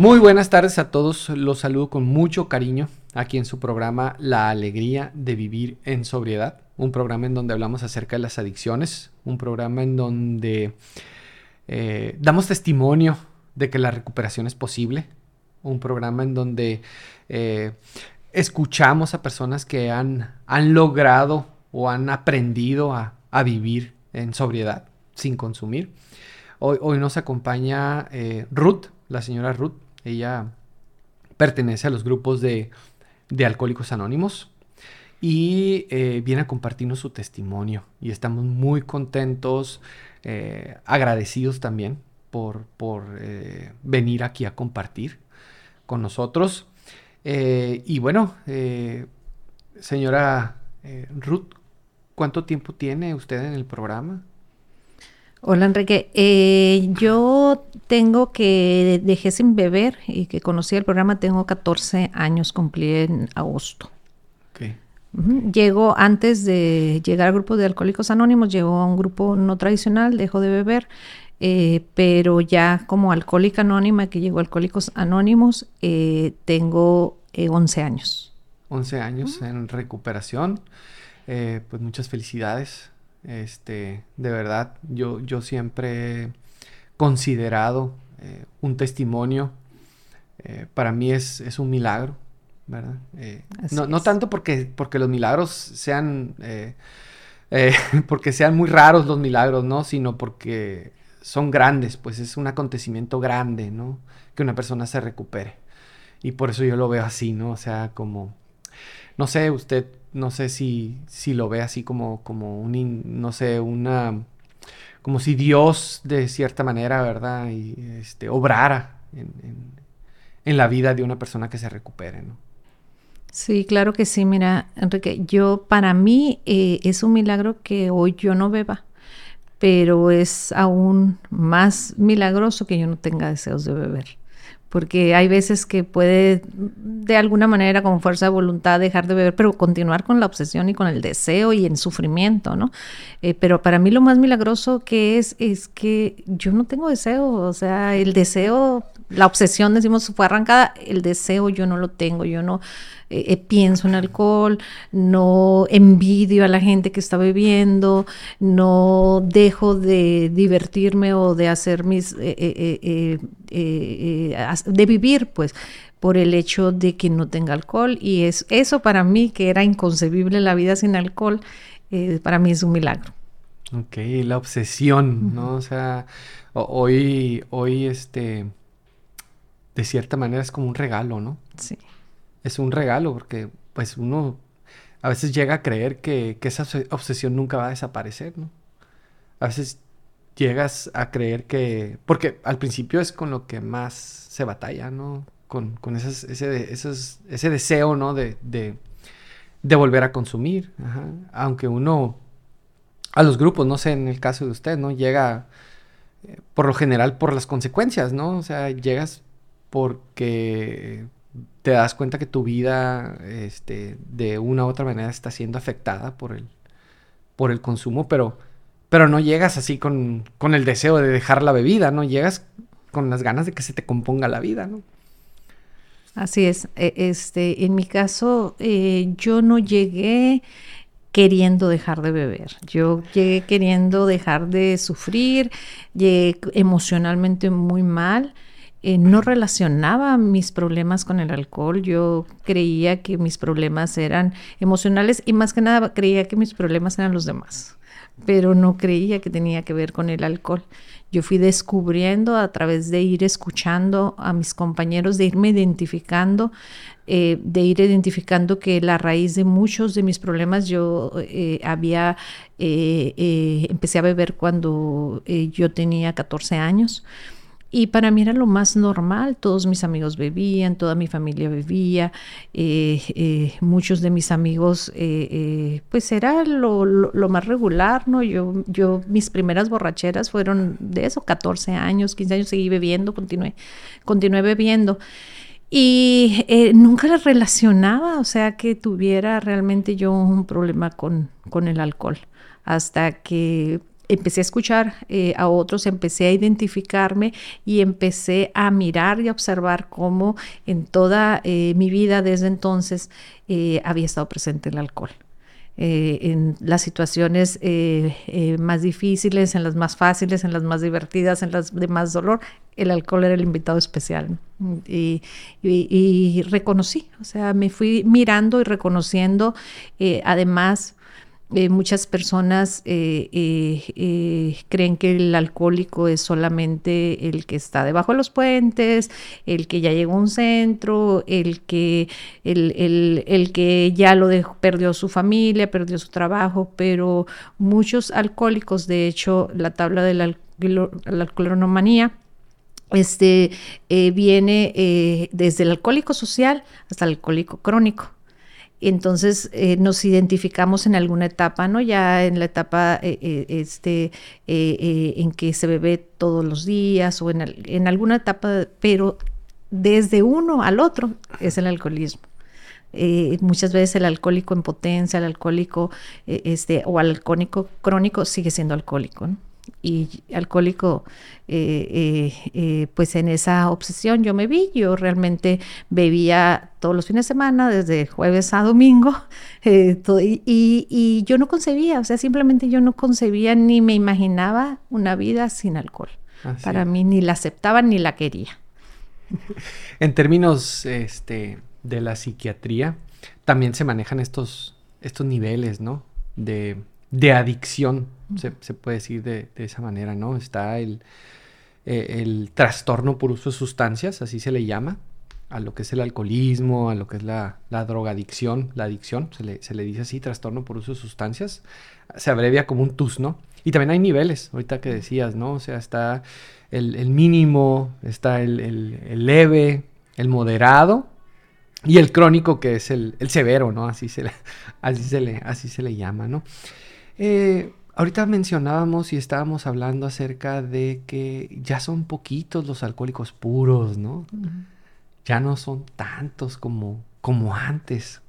Muy buenas tardes a todos, los saludo con mucho cariño aquí en su programa La Alegría de Vivir en Sobriedad, un programa en donde hablamos acerca de las adicciones, un programa en donde eh, damos testimonio de que la recuperación es posible, un programa en donde eh, escuchamos a personas que han, han, logrado o han aprendido a, vivir en sobriedad sin consumir. Hoy, hoy nos acompaña eh, Ruth, la señora Ruth, ella pertenece a los grupos de, Alcohólicos Anónimos y eh, viene a compartirnos su testimonio. Y estamos muy contentos, eh, agradecidos también por, eh, venir aquí a compartir con nosotros. y bueno, señora Ruth, ¿cuánto tiempo tiene usted en el programa? Hola Enrique, eh, yo tengo que dejé sin beber y que conocí el programa, tengo 14 años, cumplí en agosto. Okay. Llego antes de llegar al grupo de Alcohólicos Anónimos, llego a un grupo no tradicional, dejo de beber, eh, pero ya como alcohólica anónima que llegó a Alcohólicos Anónimos, eh, tengo 11 años. 11 años en recuperación, pues muchas felicidades este, de verdad, yo, yo siempre he considerado eh, un testimonio. Eh, para mí es, es, un milagro, ¿verdad? Eh, no, no, tanto porque, porque los milagros sean, porque sean muy raros los milagros, ¿no? Sino porque son grandes, pues es un acontecimiento grande, ¿no? Que una persona se recupere. Y por eso yo lo veo así, ¿no? O sea, como, no sé, usted no sé si, si lo ve así como, como un, no sé, una, como si Dios de cierta manera, ¿verdad? Y este, obrara en, en, la vida de una persona que se recupere, ¿no? Sí, claro que sí. Mira, Enrique, yo para mí eh, es un milagro que hoy yo no beba, pero es aún más milagroso que yo no tenga deseos de beber porque hay veces que puede de alguna manera como fuerza de voluntad dejar de beber, pero continuar con la obsesión y con el deseo y en sufrimiento, ¿no? Eh, pero para mí lo más milagroso que es es que yo no tengo deseo, o sea, el deseo, la obsesión, decimos, fue arrancada, el deseo yo no lo tengo, yo no eh, eh, pienso en alcohol, no envidio a la gente que está bebiendo, no dejo de divertirme o de hacer mis, eh, de vivir, pues por el hecho de que no tenga alcohol y es eso para mí que era inconcebible la vida sin alcohol, para mí es un milagro. Ok, la obsesión, ¿no? O sea, hoy, hoy, este, de cierta manera es como un regalo, ¿no? Sí es un regalo porque pues uno a veces llega a creer que, esa obsesión nunca va a desaparecer, ¿no? A veces llegas a creer que, porque al principio es con lo que más se batalla, ¿no? Con, con ese, ese deseo, ¿no? De, de, de volver a consumir, aunque uno, a los grupos, no sé, en el caso de usted, ¿no? Llega eh, por lo general por las consecuencias, ¿no? O sea, llegas porque te das cuenta que tu vida este, de una u otra manera está siendo afectada por el, por el consumo, pero, pero no llegas así con, con el deseo de dejar la bebida, ¿no? Llegas con las ganas de que se te componga la vida, ¿no? Así es. E, este, en mi caso, eh, yo no llegué queriendo dejar de beber. Yo llegué queriendo dejar de sufrir, llegué emocionalmente muy mal. Eh, no relacionaba mis problemas con el alcohol. Yo creía que mis problemas eran emocionales y más que nada creía que mis problemas eran los demás, pero no creía que tenía que ver con el alcohol. Yo fui descubriendo a través de ir escuchando a mis compañeros, de irme identificando, eh, de ir identificando que la raíz de muchos de mis problemas yo eh, había, empecé a beber cuando yo tenía 14 años. Y para mí era lo más normal, todos mis amigos bebían, toda mi familia bebía, eh, eh, muchos de mis amigos, eh, pues era lo, más regular, ¿no? Yo, yo, mis primeras borracheras fueron de eso, 14 años, 15 años seguí bebiendo, continué, continué bebiendo. Y nunca la relacionaba, o sea, que tuviera realmente yo un problema con, con el alcohol, hasta que empecé a escuchar eh, a otros, empecé a identificarme y empecé a mirar y a observar cómo en toda eh, mi vida desde entonces eh, había estado presente el alcohol. en las situaciones más difíciles, en las más fáciles, en las más divertidas, en las de más dolor, el alcohol era el invitado especial. Y, y reconocí, o sea, me fui mirando y reconociendo, además, eh, muchas personas eh, eh, creen que el alcohólico es solamente el que está debajo de los puentes, el que ya llegó a un centro, el que, el, que ya lo dejó, perdió su familia, perdió su trabajo, pero muchos alcohólicos, de hecho, la tabla de la, alcoholomanía, este, viene desde el alcohólico social hasta el alcohólico crónico entonces eh, nos identificamos en alguna etapa, ¿no? Ya en la etapa eh, eh, este, en que se bebe todos los días o en, alguna etapa, pero desde uno al otro es el alcoholismo. muchas veces el alcohólico en potencia, el alcohólico este, o alcohólico crónico sigue siendo alcohólico, ¿no? Y alcohólico, eh, eh, eh, pues en esa obsesión yo me vi, yo realmente bebía todos los fines de semana, desde jueves a domingo, y, yo no concebía, o sea, simplemente yo no concebía ni me imaginaba una vida sin alcohol. Para mí ni la aceptaba ni la quería. En términos este, de la psiquiatría, también se manejan estos, estos niveles, ¿no? De, de adicción se, puede decir de, esa manera, ¿no? Está el, eh, el trastorno por uso de sustancias, así se le llama, a lo que es el alcoholismo, a lo que es la, drogadicción, la adicción, se le, se le, dice así, trastorno por uso de sustancias, se abrevia como un TUS, ¿no? Y también hay niveles, ahorita que decías, ¿no? O sea, está el, mínimo, está el, leve, el moderado y el crónico, que es el, severo, ¿no? Así se, le, así, se le, así se le llama, ¿no? Eh, Ahorita mencionábamos y estábamos hablando acerca de que ya son poquitos los alcohólicos puros, ¿no? Ya no son tantos como, como antes.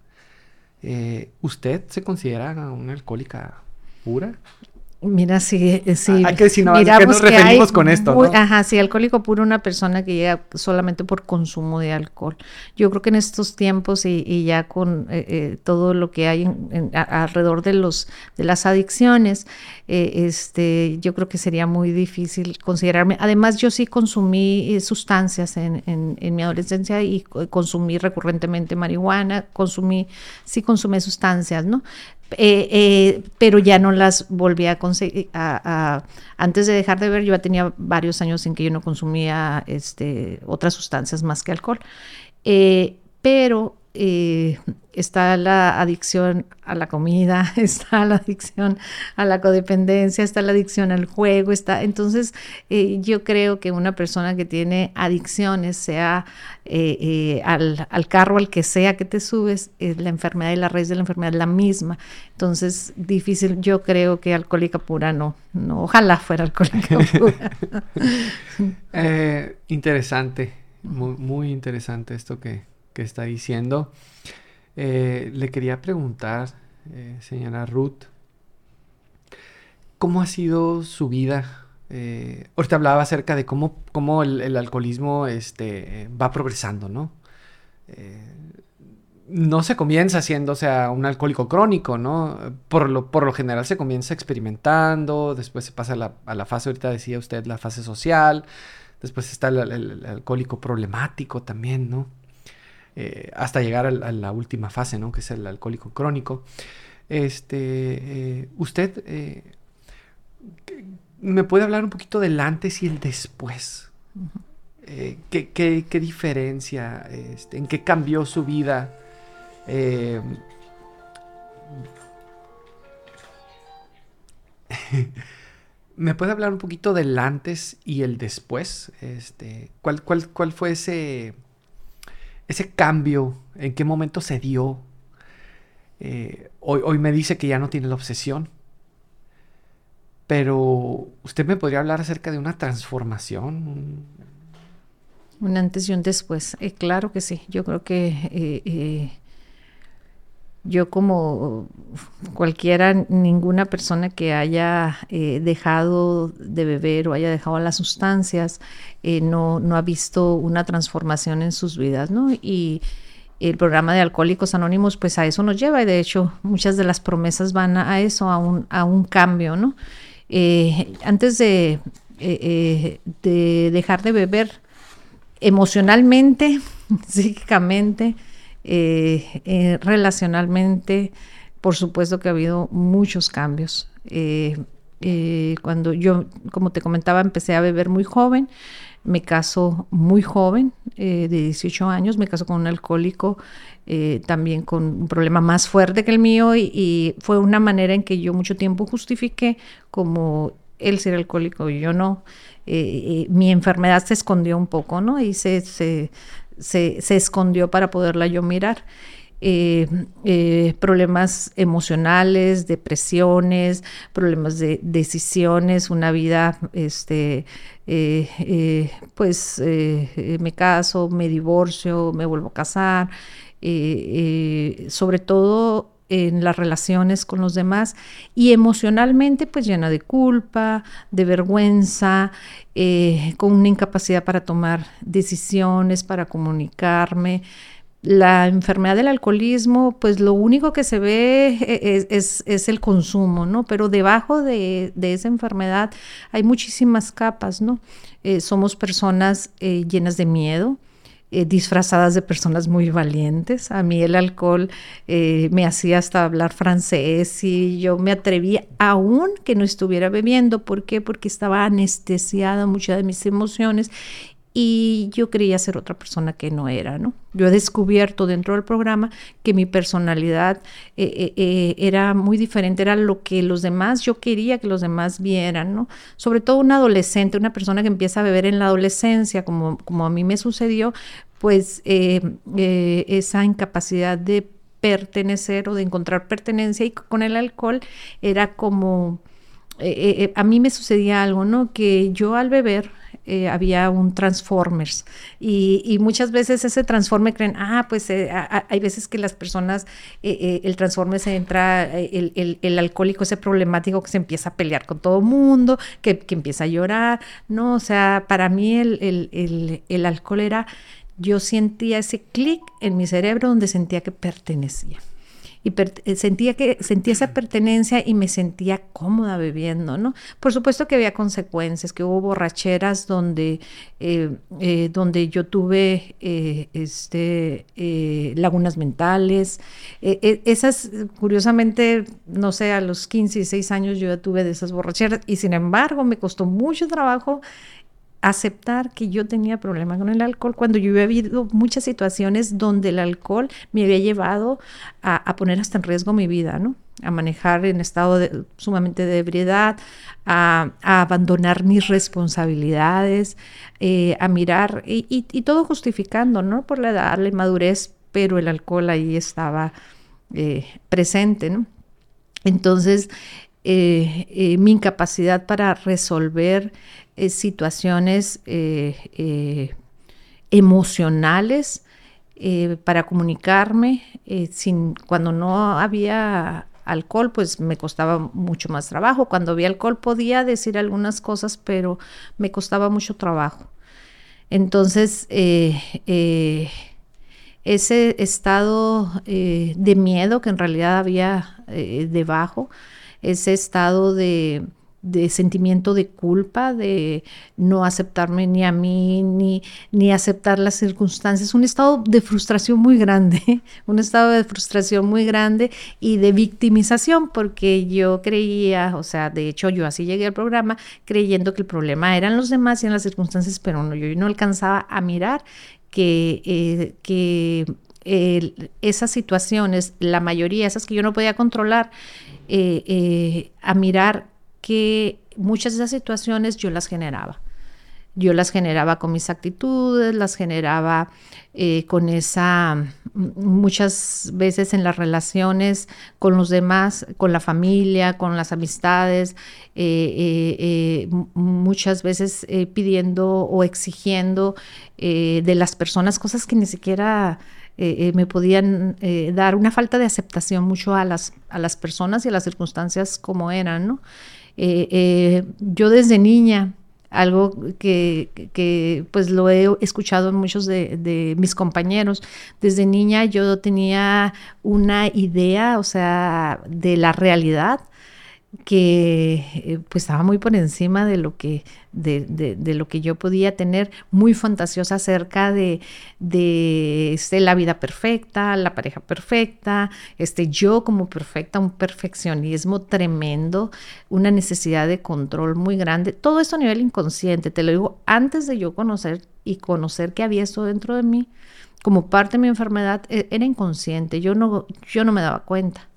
Eh, ¿Usted se considera una alcohólica pura? Mira, sí, eh, sí. Hay no, Mira, nos referimos con esto? ¿no? Ajá, sí, alcohólico puro, una persona que llega solamente por consumo de alcohol. Yo creo que en estos tiempos y, ya con eh, eh, todo lo que hay alrededor de los de las adicciones, este, yo creo que sería muy difícil considerarme. Además, yo sí consumí sustancias en, en, mi adolescencia y consumí recurrentemente marihuana, consumí, sí consumí sustancias, ¿no? Eh, eh, pero ya no las volví a conseguir. antes de dejar de ver, yo ya tenía varios años en que yo no consumía este, otras sustancias más que alcohol. Eh, pero eh, está la adicción a la comida, está la adicción a la codependencia, está la adicción al juego, está. Entonces, eh, yo creo que una persona que tiene adicciones, sea eh, al, carro, al que sea que te subes, la enfermedad y la raíz de la enfermedad es la misma. Entonces, difícil. Yo creo que alcohólica pura no, no. Ojalá fuera alcohólica pura. interesante, muy, muy interesante esto que que está diciendo. Eh, le quería preguntar, eh, señora Ruth, ¿cómo ha sido su vida? Eh, ahorita hablaba acerca de cómo, cómo el, alcoholismo este, va progresando, ¿no? no se comienza siendo, sea, un alcohólico crónico, ¿no? Por lo, por lo general se comienza experimentando, después se pasa a la, a la fase, ahorita decía usted, la fase social, después está el alcohólico problemático también, ¿no? Eh, hasta llegar a, la última fase, ¿no? Que es el alcohólico crónico. Este, eh, usted eh, me puede hablar un poquito del antes y el después. ¿qué, diferencia? Este, ¿En qué cambió su vida? ¿Me puede hablar un poquito del antes y el después? Este, ¿cuál, cuál, cuál fue ese, ese cambio, en qué momento se dio. Eh, hoy, hoy me dice que ya no tiene la obsesión. Pero usted me podría hablar acerca de una transformación. Un antes y un después. Eh, claro que sí. Yo creo que eh, yo como cualquiera, ninguna persona que haya eh, dejado de beber o haya dejado las sustancias, eh, no, no, ha visto una transformación en sus vidas, ¿no? Y el programa de Alcohólicos Anónimos, pues a eso nos lleva y de hecho muchas de las promesas van a, eso, a un, a un cambio, ¿no? Eh, antes de, de dejar de beber emocionalmente, psíquicamente, eh, eh, relacionalmente, por supuesto que ha habido muchos cambios. Eh, cuando yo, como te comentaba, empecé a beber muy joven, me caso muy joven, de 18 años, me caso con un alcohólico también con un problema más fuerte que el mío y, fue una manera en que yo mucho tiempo justifiqué como él ser alcohólico y yo no. mi enfermedad se escondió un poco, ¿no? Y se, se, se, escondió para poderla yo mirar. Eh, eh, problemas emocionales, depresiones, problemas de decisiones, una vida, este, eh, pues me caso, me divorcio, me vuelvo a casar, sobre todo en las relaciones con los demás y emocionalmente pues llena de culpa, de vergüenza, eh, con una incapacidad para tomar decisiones, para comunicarme. La enfermedad del alcoholismo, pues lo único que se ve e-, es, el consumo, ¿no? Pero debajo de, esa enfermedad hay muchísimas capas, ¿no? Eh, somos personas eh, llenas de miedo, eh, disfrazadas de personas muy valientes. A mí el alcohol eh, me hacía hasta hablar francés y yo me atrevía, aún que no estuviera bebiendo. ¿Por qué? Porque estaba anestesiada muchas de mis emociones y yo creía ser otra persona que no era, ¿no? Yo he descubierto dentro del programa que mi personalidad eh, eh, eh, era muy diferente, era lo que los demás, yo quería que los demás vieran, ¿no? Sobre todo un adolescente, una persona que empieza a beber en la adolescencia, como, como a mí me sucedió, pues esa incapacidad de pertenecer o de encontrar pertenencia y con el alcohol era como... a mí me sucedía algo, ¿no? Que yo al beber eh, había un Transformers y, muchas veces ese Transformer creen, ah, pues eh, hay veces que las personas, eh, el Transformer se entra, el, alcohólico ese problemático que se empieza a pelear con todo mundo, que, que empieza a llorar, no, o sea, para mí el alcohol era, yo sentía ese clic en mi cerebro donde sentía que pertenecía y eh, sentía que sentía esa pertenencia y me sentía cómoda bebiendo, ¿no? Por supuesto que había consecuencias, que hubo borracheras donde, eh, eh, donde yo tuve este, lagunas mentales. esas, curiosamente, no sé, a los 15 y 6 años yo ya tuve de esas borracheras y sin embargo me costó mucho trabajo aceptar que yo tenía problemas con el alcohol cuando yo había habido muchas situaciones donde el alcohol me había llevado a, poner hasta en riesgo mi vida, ¿no? A manejar en estado de, sumamente de ebriedad, a, abandonar mis responsabilidades, eh, a mirar y, todo justificando, ¿no? Por la edad, la inmadurez, pero el alcohol ahí estaba eh, presente, ¿no? Entonces, eh, mi incapacidad para resolver eh, situaciones eh, eh, emocionales para comunicarme. sin, cuando no había alcohol, pues me costaba mucho más trabajo. Cuando había alcohol podía decir algunas cosas, pero me costaba mucho trabajo. Entonces, ese estado de miedo que en realidad había debajo, ese estado de de sentimiento de culpa, de no aceptarme ni a mí, ni, ni aceptar las circunstancias, un estado de frustración muy grande, un estado de frustración muy grande y de victimización, porque yo creía, o sea, de hecho yo así llegué al programa creyendo que el problema eran los demás y en las circunstancias, pero no, yo no alcanzaba a mirar que, eh, que esas situaciones, la mayoría, esas que yo no podía controlar, eh, eh, a mirar que muchas de esas situaciones yo las generaba. yo las generaba con mis actitudes, las generaba eh, con esa, muchas veces en las relaciones con los demás, con la familia, con las amistades, muchas veces pidiendo o exigiendo de las personas cosas que ni siquiera... me podían dar una falta de aceptación mucho a las, a las personas y a las circunstancias como eran, ¿no? yo desde niña algo que, pues lo he escuchado en muchos de, mis compañeros. Desde niña yo tenía una idea, o sea, de la realidad que eh, pues estaba muy por encima de lo que, de, lo que yo podía tener, muy fantasiosa acerca de, de este, la vida perfecta, la pareja perfecta, este, yo como perfecta, un perfeccionismo tremendo, una necesidad de control muy grande, todo esto a nivel inconsciente, te lo digo, antes de yo conocer y conocer que había esto dentro de mí, como parte de mi enfermedad, e, era inconsciente, yo no, yo no me daba cuenta.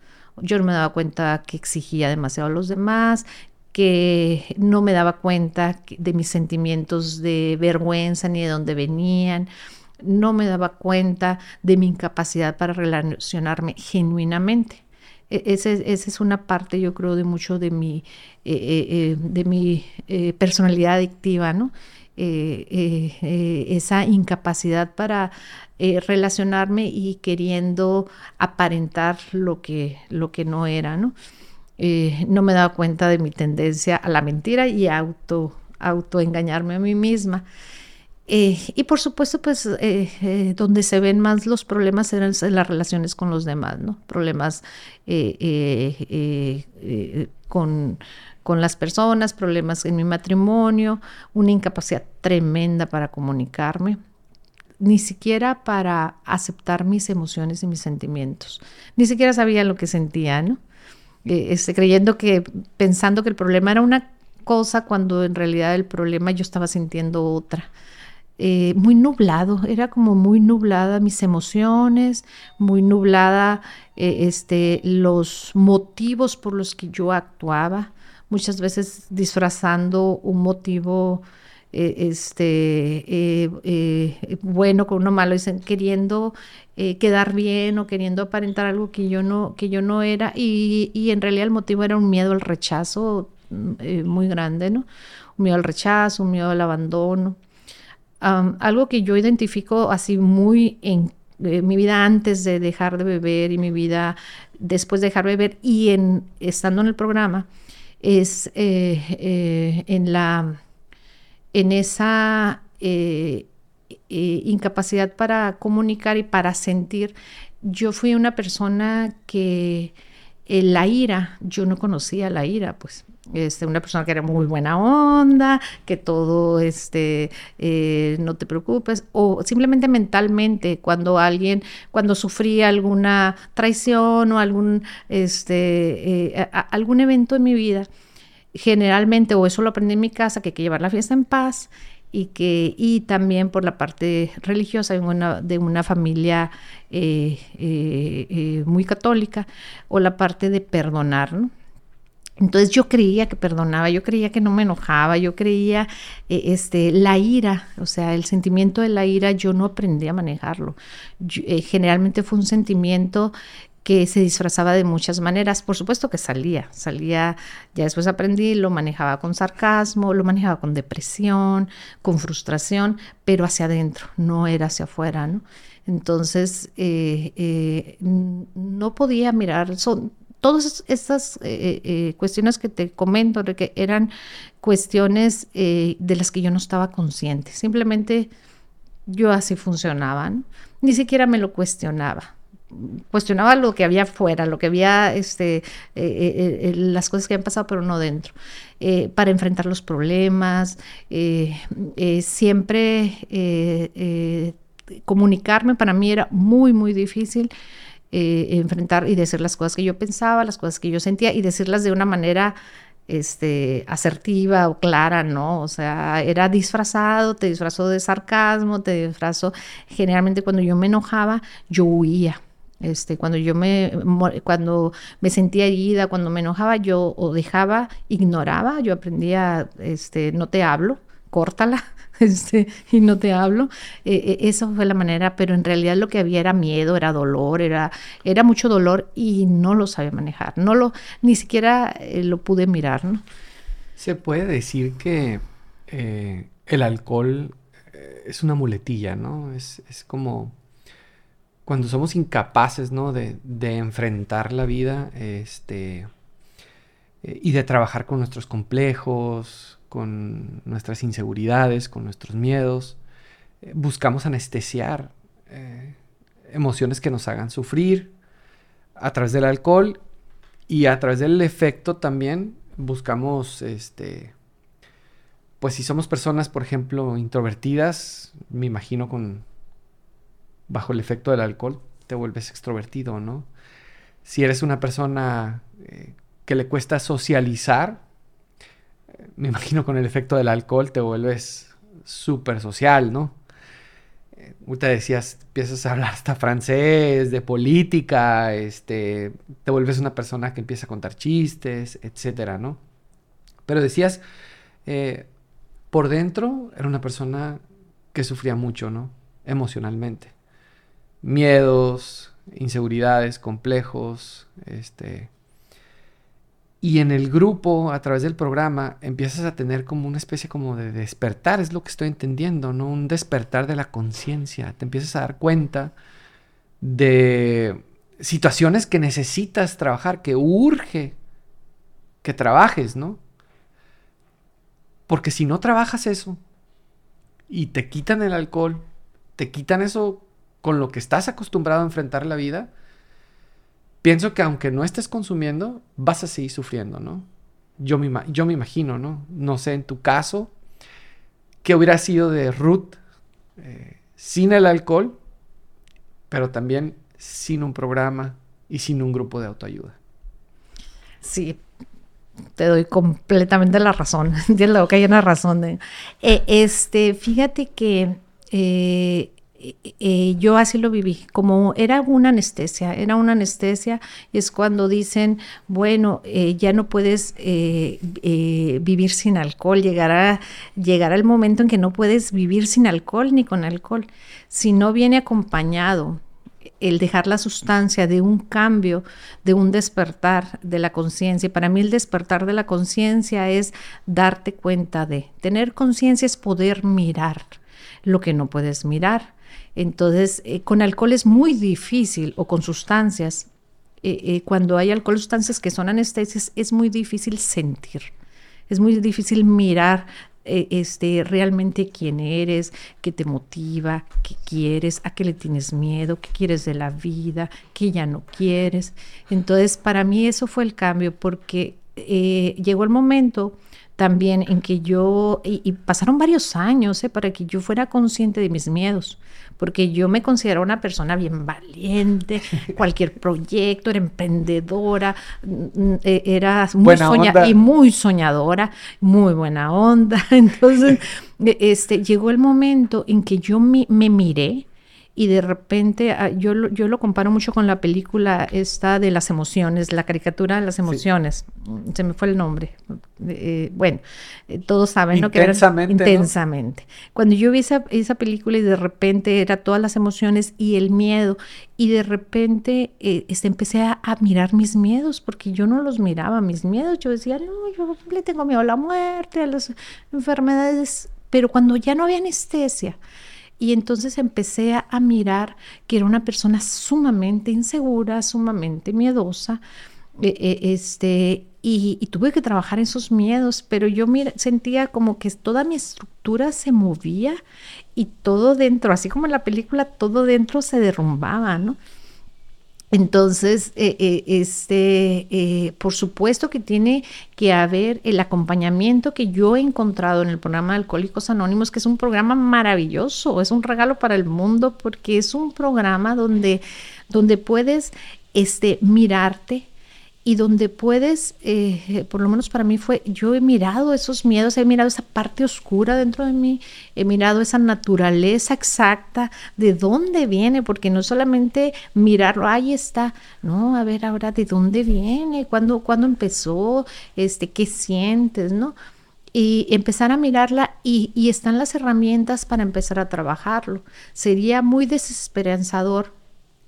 Yo no me daba cuenta que exigía demasiado a los demás, que no me daba cuenta de mis sentimientos de vergüenza ni de dónde venían, no me daba cuenta de mi incapacidad para relacionarme genuinamente. E, esa es una parte, yo creo, de mucho de mi, eh, eh, eh, de mi personalidad adictiva, ¿no? Esa incapacidad para eh, relacionarme y queriendo aparentar lo que, lo que no era, ¿no? Eh, no me daba cuenta de mi tendencia a la mentira y auto, autoengañarme a mí misma. Eh, y por supuesto, pues donde se ven más los problemas eran las relaciones con los demás, ¿no? Problemas con, con las personas, problemas en mi matrimonio, una incapacidad tremenda para comunicarme ni siquiera para aceptar mis emociones y mis sentimientos. Ni siquiera sabía lo que sentía, ¿no? Eh, este, creyendo que, pensando que el problema era una cosa cuando en realidad el problema yo estaba sintiendo otra. Eh, muy nublado, era como muy nublada mis emociones, muy nublada eh, este, los motivos por los que yo actuaba, muchas veces disfrazando un motivo eh, este, eh, eh, bueno con uno malo, dicen, queriendo quedar bien o queriendo aparentar algo que yo no, que yo no era, y, y en realidad el motivo era un miedo al rechazo mm, muy grande, ¿no? Un miedo al rechazo, un miedo al abandono. algo que yo identifico así muy en mi vida antes de dejar de beber y mi vida después de dejar de beber y en estando en el programa es en la en esa eh, eh, incapacidad para comunicar y para sentir. Yo fui una persona que eh, la ira, yo no conocía la ira, pues. Este, una persona que era muy buena onda, que todo, este, no te preocupes, o simplemente mentalmente, cuando alguien, cuando sufría alguna traición o algún, este, algún evento en mi vida, generalmente, o eso lo aprendí en mi casa, que hay que llevar la fiesta en paz y que y también por la parte religiosa de una, de una familia eh, eh, eh, muy católica o la parte de perdonar, Entonces yo creía que perdonaba, yo creía que no me enojaba, yo creía este, la ira, o sea, el sentimiento de la ira, yo no aprendí a manejarlo. generalmente fue un sentimiento que se disfrazaba de muchas maneras. Por supuesto que salía, salía, ya después aprendí, lo manejaba con sarcasmo, lo manejaba con depresión, con frustración, pero hacia adentro, no era hacia afuera, ¿no? Entonces, eh, eh, no podía mirar, son todas estas eh, cuestiones que te comento, que eran cuestiones de las que yo no estaba consciente, simplemente yo así funcionaba, ni siquiera me lo cuestionaba cuestionaba lo que había afuera, lo que había, este, eh, eh, eh, las cosas que habían pasado, pero no dentro, para enfrentar los problemas, siempre comunicarme para mí era muy, muy difícil. enfrentar y decir las cosas que yo pensaba, las cosas que yo sentía y decirlas de una manera este, asertiva o clara, ¿no? O sea, era disfrazado, te disfrazó de sarcasmo, te disfrazó. Generalmente cuando yo me enojaba, yo huía. Este, cuando yo me, cuando me sentía herida, cuando me enojaba, yo o dejaba, ignoraba, yo aprendía, este, no te hablo, córtala. Este, y no te hablo. Eh, eh, esa fue la manera, pero en realidad lo que había era miedo, era dolor, era, era mucho dolor y no lo sabía manejar. No lo, ni siquiera eh, lo pude mirar, ¿no? Se puede decir que el alcohol es una muletilla, ¿no? Es, es como cuando somos incapaces, ¿no? De, enfrentar la vida, este, y de trabajar con nuestros complejos, con nuestras inseguridades, con nuestros miedos. Eh, buscamos anestesiar eh, emociones que nos hagan sufrir a través del alcohol y a través del efecto también buscamos, este, pues si somos personas, por ejemplo, introvertidas, me imagino con, bajo el efecto del alcohol, te vuelves extrovertido, ¿no? Si eres una persona eh, que le cuesta socializar, me imagino con el efecto del alcohol te vuelves súper social, ¿no? Eh, te decías, empiezas a hablar hasta francés, de política, este, te vuelves una persona que empieza a contar chistes, etcétera, ¿no? Pero decías, eh, por dentro era una persona que sufría mucho, ¿no? Emocionalmente. Miedos, inseguridades, complejos, este, y en el grupo, a través del programa, empiezas a tener como una especie como de despertar, es lo que estoy entendiendo, ¿no? Un despertar de la conciencia. Te empiezas a dar cuenta de situaciones que necesitas trabajar, que urge que trabajes, ¿no? Porque si no trabajas eso y te quitan el alcohol, te quitan eso con lo que estás acostumbrado a enfrentar la vida, pienso que aunque no estés consumiendo, vas a seguir sufriendo, ¿no? Yo me, yo me imagino, ¿no? No sé, en tu caso, ¿qué hubiera sido de Ruth eh, sin el alcohol, pero también sin un programa y sin un grupo de autoayuda? Sí, te doy completamente la razón. Entiendo que hay una razón. Eh, este, fíjate que eh, eh, yo así lo viví, como era una anestesia, era una anestesia, es cuando dicen, bueno, eh, ya no puedes eh, vivir sin alcohol, llegará, llegará el momento en que no puedes vivir sin alcohol ni con alcohol, si no viene acompañado el dejar la sustancia de un cambio, de un despertar de la conciencia. Para mí el despertar de la conciencia es darte cuenta de, tener conciencia es poder mirar lo que no puedes mirar entonces, eh, con alcohol es muy difícil, o con sustancias, eh, eh, cuando hay alcohol, sustancias que son anestesias, es muy difícil sentir, es muy difícil mirar este, realmente quién eres, qué te motiva, qué quieres, a qué le tienes miedo, qué quieres de la vida, qué ya no quieres. Entonces, para mí eso fue el cambio, porque llegó el momento también en que yo, y, pasaron varios años para que yo fuera consciente de mis miedos porque yo me considero una persona bien valiente, cualquier proyecto, era emprendedora, mm, e, era muy soñadora y muy soñadora, muy buena onda. Entonces, e, este, llegó el momento en que yo me, me miré y de repente ah, yo, yo lo comparo mucho con la película esta de las emociones, la caricatura de las emociones, se me fue el nombre, eh, bueno, eh, todos saben, ¿no? Que intensamente. Cuando yo vi esa, esa, película y de repente era todas las emociones y el miedo y de repente eh, este, empecé a, a, mirar mis miedos porque yo no los miraba, mis miedos, yo decía, no, yo le tengo miedo a la muerte, a las enfermedades, pero cuando ya no había anestesia, y entonces empecé a, mirar que era una persona sumamente insegura, sumamente miedosa, e, e, este, y, tuve que trabajar esos miedos, pero yo sentía como que toda mi estructura se movía y todo dentro, así como en la película, todo dentro se derrumbaba, ¿no? Entonces, eh, eh, este, eh, por supuesto que tiene que haber el acompañamiento que yo he encontrado en el programa de Alcohólicos Anónimos, que es un programa maravilloso, es un regalo para el mundo, porque es un programa donde, donde puedes este, mirarte, y donde puedes, eh, por lo menos para mí fue, yo he mirado esos miedos, he mirado esa parte oscura dentro de mí, he mirado esa naturaleza exacta, de dónde viene, porque no solamente mirarlo, ahí está, no, a ver ahora de dónde viene, cuándo, cuándo empezó, este, qué sientes, ¿no? y empezar a mirarla y, y están las herramientas para empezar a trabajarlo. Sería muy desesperanzador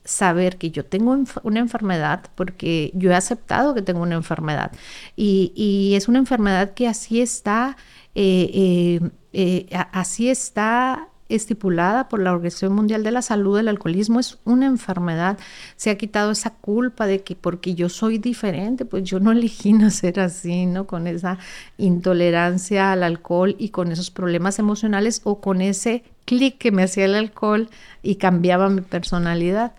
saber que yo tengo una enfermedad porque yo he aceptado que tengo una enfermedad y, y es una enfermedad que así está, eh, eh, eh, así está estipulada por la Organización Mundial de la Salud, el alcoholismo es una enfermedad. Se ha quitado esa culpa de que porque yo soy diferente, pues yo no elegí nacer así, ¿no? Con esa intolerancia al alcohol y con esos problemas emocionales o con ese clic que me hacía el alcohol y cambiaba mi personalidad.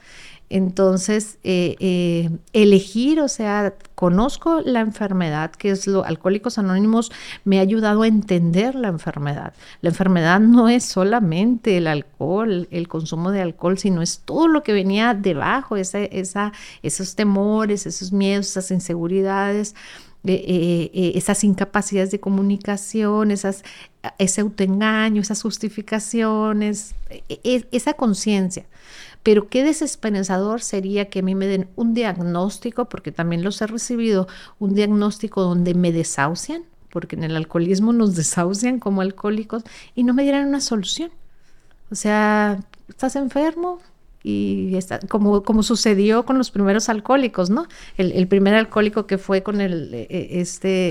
Entonces, eh, eh, elegir, o sea, conozco la enfermedad, que es lo, Alcohólicos Anónimos me ha ayudado a entender la enfermedad. La enfermedad no es solamente el alcohol, el consumo de alcohol, sino es todo lo que venía debajo, esa, esos temores, esos miedos, esas inseguridades. Eh, esas incapacidades de comunicación, esas, ese autoengaño, esas justificaciones, e, e, esa conciencia. Pero qué desesperanzador sería que a mí me den un diagnóstico, porque también los he recibido, un diagnóstico donde me desahucian, porque en el alcoholismo nos desahucian como alcohólicos, y no me dieran una solución. O sea, estás enfermo, y está, como, como sucedió con los primeros alcohólicos, ¿no? El, primer alcohólico que fue con el eh, eh, este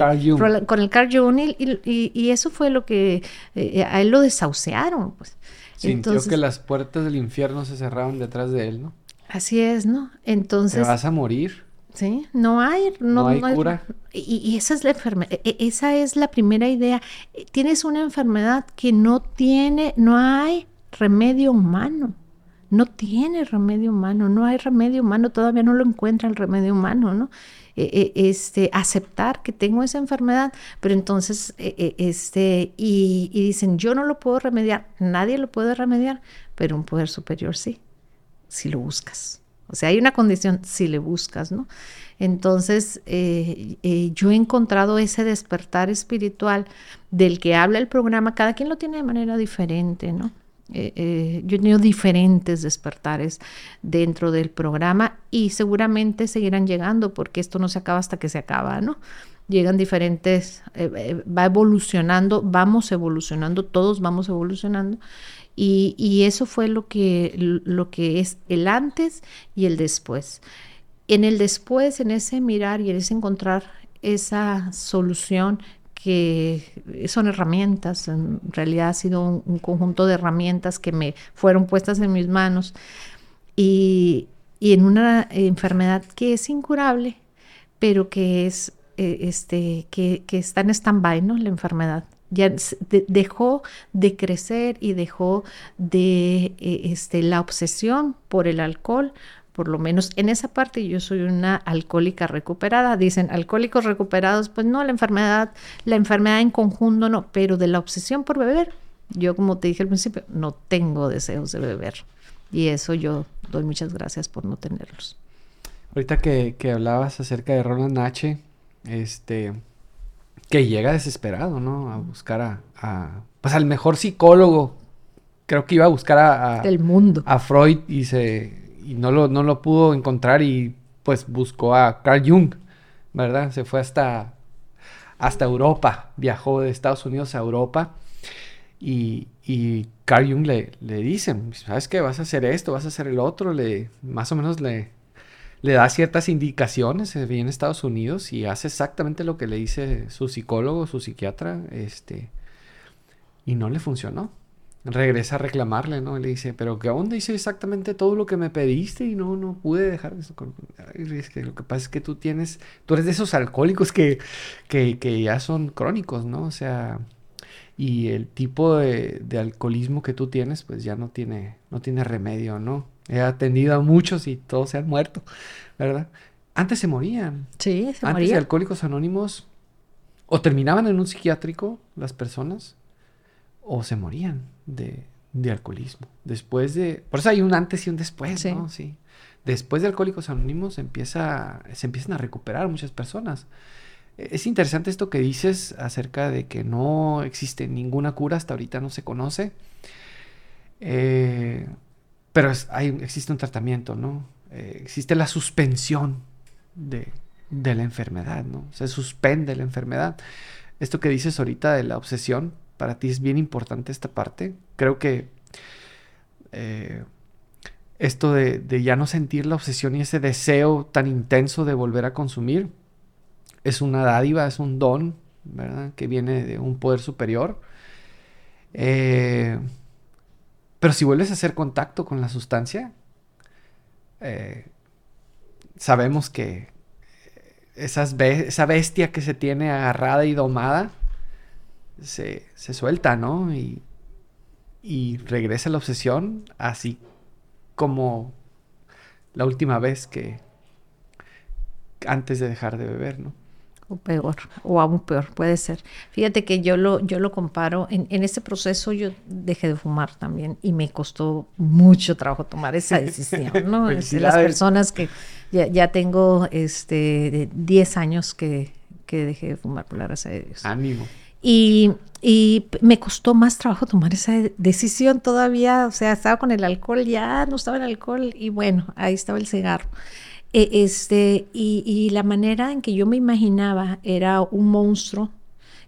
con el Carl Jung y, y, eso fue lo que eh, a él lo desahuciaron, pues. Sintió que las puertas del infierno se cerraron detrás de él, ¿no? Así es, ¿no? Entonces... Te vas a morir. Sí, no hay, no, hay cura. y, esa es la enfermedad, e, e, esa es la primera idea. Tienes una enfermedad que no tiene, no hay remedio humano. No tiene remedio humano, no hay remedio humano, todavía no lo encuentra el remedio humano, ¿no? E, este, aceptar que tengo esa enfermedad, pero entonces, este, y, dicen, yo no lo puedo remediar, nadie lo puede remediar, pero un poder superior sí, si lo buscas. O sea, hay una condición si le buscas, ¿no? Entonces, eh, eh, yo he encontrado ese despertar espiritual del que habla el programa, cada quien lo tiene de manera diferente, ¿no? Eh, eh, yo he tenido diferentes despertares dentro del programa y seguramente seguirán llegando porque esto no se acaba hasta que se acaba, ¿no? Llegan diferentes, eh, va evolucionando, vamos evolucionando, todos vamos evolucionando y, y, eso fue lo que, lo que es el antes y el después. En el después, en ese mirar y en ese encontrar esa solución que son herramientas, en realidad ha sido un, conjunto de herramientas que me fueron puestas en mis manos y, en una enfermedad que es incurable, pero que es eh, este que, está en stand-by, ¿no? La enfermedad. Ya dejó de crecer y dejó de eh, este, la obsesión por el alcohol, por lo menos en esa parte yo soy una alcohólica recuperada. Dicen alcohólicos recuperados, pues no, la enfermedad, la enfermedad en conjunto no, pero de la obsesión por beber, yo como te dije al principio, no tengo deseos de beber. Y eso yo doy muchas gracias por no tenerlos. Ahorita que, hablabas acerca de Roland Nache, este, que llega desesperado, ¿no? A buscar a, a pues al mejor psicólogo. Creo que iba a buscar a, a, mundo. a Freud y se y no lo, no lo pudo encontrar y pues buscó a Carl Jung, ¿verdad? Se fue hasta, hasta Europa, viajó de Estados Unidos a Europa y, y Carl Jung le, le dice, ¿sabes qué? Vas a hacer esto, vas a hacer el otro, le, más o menos le, le da ciertas indicaciones, se viene a Estados Unidos y hace exactamente lo que le dice su psicólogo, su psiquiatra, este, y no le funcionó regresa a reclamarle, ¿no? Y le dice, pero ¿qué onda? Hice exactamente todo lo que me pediste y no, no pude dejar eso. es que lo que pasa es que tú tienes, tú eres de esos alcohólicos que, que, que ya son crónicos, ¿no? O sea, y el tipo de, de, alcoholismo que tú tienes, pues ya no tiene, no tiene remedio, ¿no? He atendido a muchos y todos se han muerto, ¿verdad? Antes se morían. Sí, se Antes de Alcohólicos Anónimos o terminaban en un psiquiátrico las personas o se morían de, alcoholismo. Después de... Por eso hay un antes y un después, ¿no? Sí. Después de Alcohólicos Anónimos empieza, se empiezan a recuperar muchas personas. Es interesante esto que dices acerca de que no existe ninguna cura, hasta ahorita no se conoce. Eh, pero hay, existe un tratamiento, ¿no? Eh, existe la suspensión de, de, la enfermedad, ¿no? Se suspende la enfermedad. esto que dices ahorita de la obsesión, para ti es bien importante esta parte. Creo que eh, esto de, ya no sentir la obsesión y ese deseo tan intenso de volver a consumir es una dádiva, es un don, ¿verdad? Que viene de un poder superior. Eh, pero si vuelves a hacer contacto con la sustancia, eh, sabemos que esa bestia que se tiene agarrada y domada se, suelta, ¿no? Y, y regresa la obsesión así como la última vez que antes de dejar de beber, ¿no? O peor, o aún peor, puede ser. Fíjate que yo lo, yo lo comparo, en, en este proceso yo dejé de fumar también y me costó mucho trabajo tomar esa decisión, ¿no? las personas que ya, ya tengo este 10 años que, que dejé de fumar, por la gracia de Dios. Ánimo. Y, y, me costó más trabajo tomar esa decisión todavía, o sea, estaba con el alcohol, ya no estaba el alcohol y bueno, ahí estaba el cigarro. E, este, y, la manera en que yo me imaginaba era un monstruo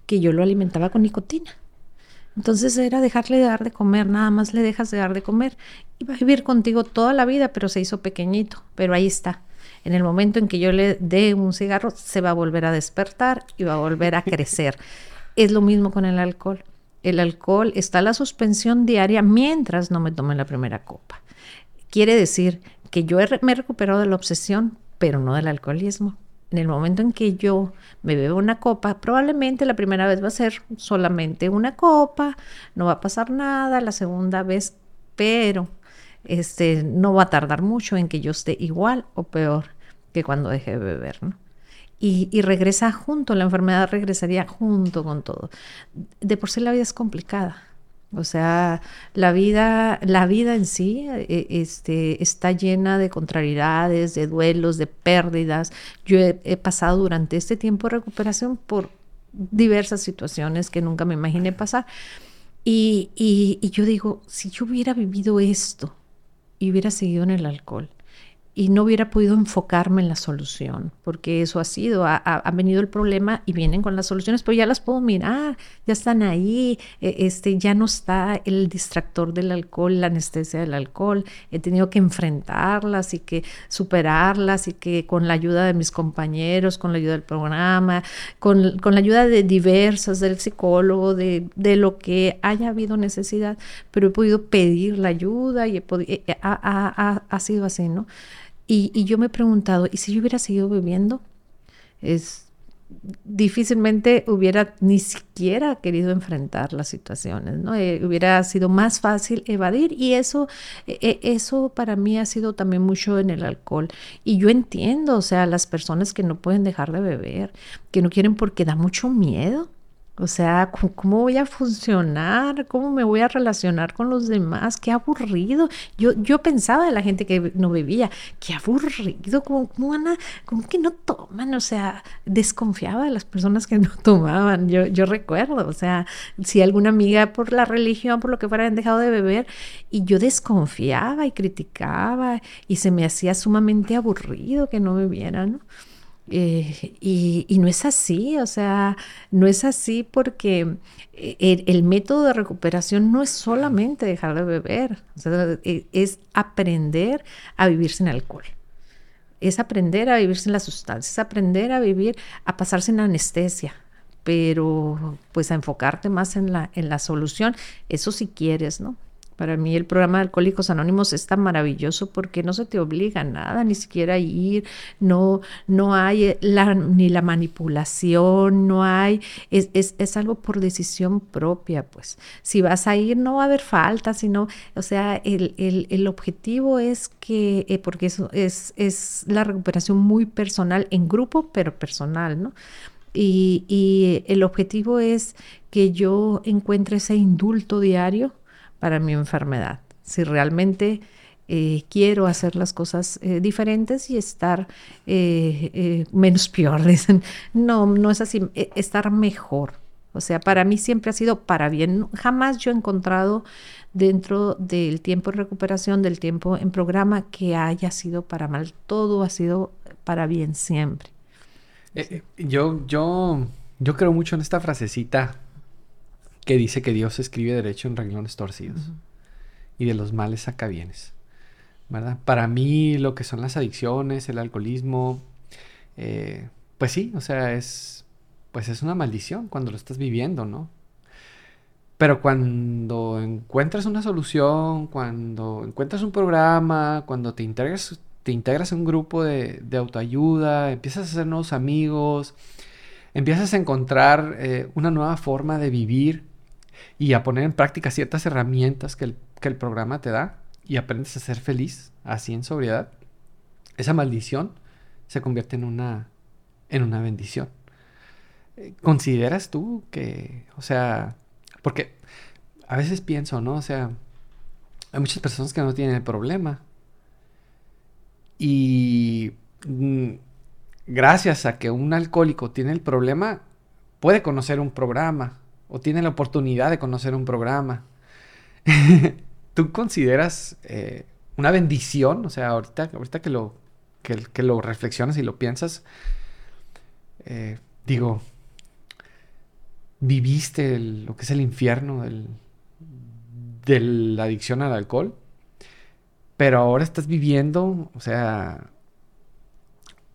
que yo lo alimentaba con nicotina. Entonces era dejarle de dar de comer, nada más le dejas de dar de comer. Iba a vivir contigo toda la vida, pero se hizo pequeñito, pero ahí está. En el momento en que yo le dé un cigarro, se va a volver a despertar y va a volver a crecer. es lo mismo con el alcohol. El alcohol está la suspensión diaria mientras no me tome la primera copa. Quiere decir que yo me he recuperado de la obsesión, pero no del alcoholismo. En el momento en que yo me bebo una copa, probablemente la primera vez va a ser solamente una copa, no va a pasar nada, la segunda vez, pero este, no va a tardar mucho en que yo esté igual o peor que cuando dejé de beber, ¿no? Y, regresa junto, la enfermedad regresaría junto con todo. De por sí la vida es complicada. O sea, la vida, la vida en sí eh, este, está llena de contrariedades, de duelos, de pérdidas. Yo he, pasado durante este tiempo de recuperación por diversas situaciones que nunca me imaginé pasar. Y, y yo digo, si yo hubiera vivido esto y hubiera seguido en el alcohol, y no hubiera podido enfocarme en la solución, porque eso ha sido, ha, venido el problema y vienen con las soluciones, pero ya las puedo mirar, ya están ahí, e, este, ya no está el distractor del alcohol, la anestesia del alcohol, he tenido que enfrentarlas y que superarlas y que con la ayuda de mis compañeros, con la ayuda del programa, con, la ayuda de diversas, del psicólogo, de, lo que haya habido necesidad, pero he podido pedir la ayuda y he podido, eh, ha, ha sido así, ¿no? Y, yo me he preguntado, ¿y si yo hubiera seguido bebiendo? Es difícilmente hubiera ni siquiera querido enfrentar las situaciones, ¿no? Eh, hubiera sido más fácil evadir y eso, e, e, eso para mí ha sido también mucho en el alcohol. Y yo entiendo, o sea, las personas que no pueden dejar de beber, que no quieren porque da mucho miedo. O sea, ¿cómo voy a funcionar? ¿Cómo me voy a relacionar con los demás? Qué aburrido. Yo, yo pensaba de la gente que no bebía, qué aburrido, ¿cómo, cómo, que no toman? O sea, desconfiaba de las personas que no tomaban. Yo, yo recuerdo, o sea, si alguna amiga por la religión, por lo que fuera, han dejado de beber, y yo desconfiaba y criticaba, y se me hacía sumamente aburrido que no bebieran, ¿no? Eh, y, no es así, o sea, no es así porque eh, el, método de recuperación no es solamente dejar de beber, e, es aprender a vivir sin alcohol. Es aprender a vivir sin la sustancia, es aprender a vivir, a pasar sin anestesia, pero pues a enfocarte más en la, en la solución, eso si quieres, ¿no? Para mí el programa de Alcohólicos Anónimos es tan maravilloso porque no se te obliga a nada, ni siquiera a ir, no, no hay eh, la, ni la manipulación, no hay, es, es, es, algo por decisión propia, pues. Si vas a ir no va a haber falta, sino, o sea, el, el, el objetivo es que, eh, porque eso es, es la recuperación muy personal, en grupo, pero personal, ¿no? Y, y el objetivo es que yo encuentre ese indulto diario para mi enfermedad. Si realmente eh, quiero hacer las cosas eh, diferentes y estar eh, menos peor. No, no es así, e, estar mejor. O sea, para mí siempre ha sido para bien. Jamás yo he encontrado dentro del tiempo de recuperación, del tiempo en programa, que haya sido para mal. Todo ha sido para bien siempre. yo, yo yo creo mucho en esta frasecita que dice que Dios escribe derecho en renglones torcidos y de los males saca bienes. ¿verdad? Para mí lo que son las adicciones, el alcoholismo, eh, pues sí, o sea, es, pues es una maldición cuando lo estás viviendo, ¿no? Pero cuando encuentras una solución, cuando encuentras un programa, cuando te integras, te integras en un grupo de, autoayuda, empiezas a hacer nuevos amigos, empiezas a encontrar eh, una nueva forma de vivir y a poner en práctica ciertas herramientas que el, que el programa te da y aprendes a ser feliz así en sobriedad, esa maldición se convierte en una, en una bendición. ¿Consideras tú que, o sea, porque a veces pienso, ¿no? O sea, hay muchas personas que no tienen el problema. Y mm, gracias a que un alcohólico tiene el problema, puede conocer un programa o tiene la oportunidad de conocer un programa. ¿Tú consideras eh, una bendición? O sea, ahorita, que, lo, que, lo reflexionas y lo piensas, eh, digo, viviste lo que es el infierno de la adicción al alcohol, pero ahora estás viviendo, o sea,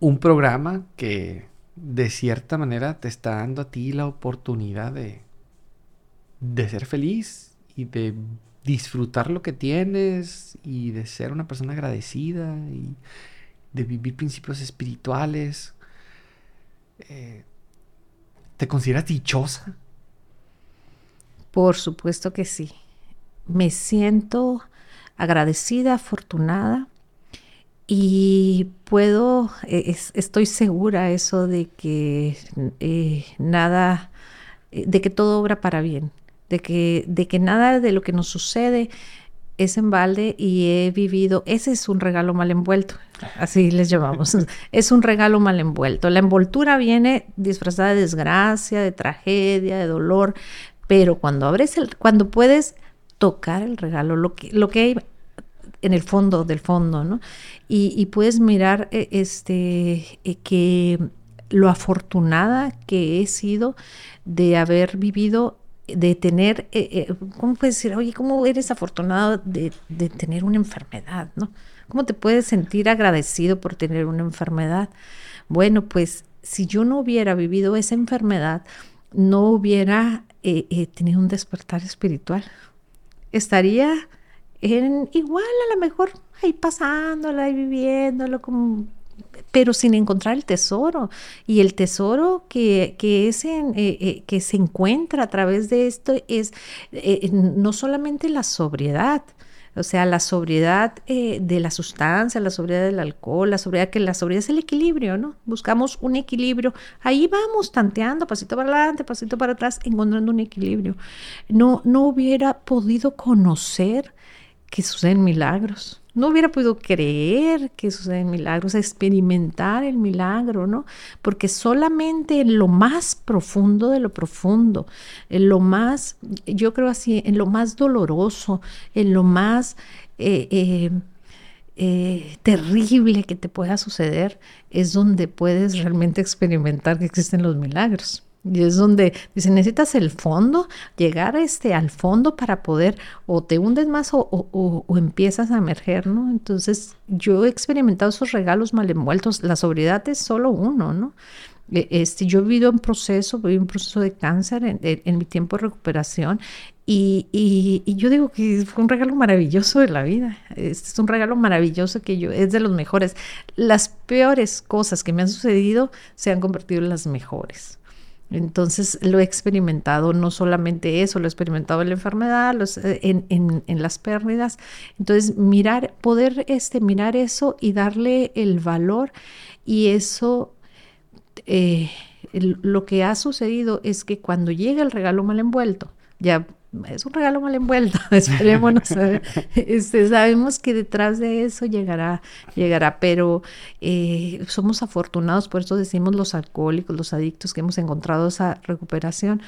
un programa que de cierta manera te está dando a ti la oportunidad de, de ser feliz y de disfrutar lo que tienes y de ser una persona agradecida y de vivir principios espirituales. Eh, ¿Te consideras dichosa? Por supuesto que sí. Me siento agradecida, afortunada y puedo, e, estoy segura eso de que eh, nada, eh, de que todo obra para bien, de que, de que nada de lo que nos sucede es en balde y he vivido, ese es un regalo mal envuelto, así les llamamos, es un regalo mal envuelto. La envoltura viene disfrazada de desgracia, de tragedia, de dolor, pero cuando abres el, cuando puedes tocar el regalo, lo que, lo que hay en el fondo del fondo, ¿no? Y, puedes mirar eh, este, eh, que lo afortunada que he sido de haber vivido de tener, eh, eh, ¿cómo puedes decir? Oye, ¿cómo eres afortunado de, de, tener una enfermedad? ¿no? ¿Cómo te puedes sentir agradecido por tener una enfermedad? Bueno, pues si yo no hubiera vivido esa enfermedad, no hubiera eh, tenido un despertar espiritual. Estaría en, igual a lo mejor ahí pasándola y viviéndolo como pero sin encontrar el tesoro. Y el tesoro que, en, eh, eh, que se encuentra a través de esto es eh, no solamente la sobriedad, o sea, la sobriedad de la sustancia, la sobriedad del alcohol, la sobriedad, que la sobriedad es el equilibrio, ¿no? Buscamos un equilibrio. Ahí vamos tanteando, pasito para adelante, pasito para atrás, encontrando un equilibrio. No, no hubiera podido conocer que suceden milagros no hubiera podido creer que suceden milagros, experimentar el milagro, ¿no? Porque solamente en lo más profundo de lo profundo, en lo más, yo creo así, en lo más doloroso, en lo más eh, eh, eh, terrible que te pueda suceder, es donde puedes realmente experimentar que existen los milagros. Y es donde dice, necesitas el fondo, llegar este, al fondo para poder o te hundes más o, empiezas a emerger, ¿no? Entonces yo he experimentado esos regalos mal envueltos. La sobriedad es solo uno, ¿no? E, este, yo he vivido un proceso, viví un proceso de cáncer en, mi tiempo de recuperación y, y, yo digo que fue un regalo maravilloso de la vida. Este es un regalo maravilloso que yo, es de los mejores. Las peores cosas que me han sucedido se han convertido en las mejores. Entonces lo he experimentado, no solamente eso, lo he experimentado en la enfermedad, eh, en, las pérdidas. Entonces mirar, poder este, mirar eso y darle el valor y eso, eh, lo que ha sucedido es que cuando llega el regalo mal envuelto, ya es un regalo mal envuelto, esperemos. este, sabemos que detrás de eso llegará, llegará, pero eh, somos afortunados, por eso decimos los alcohólicos, los adictos que hemos encontrado esa recuperación,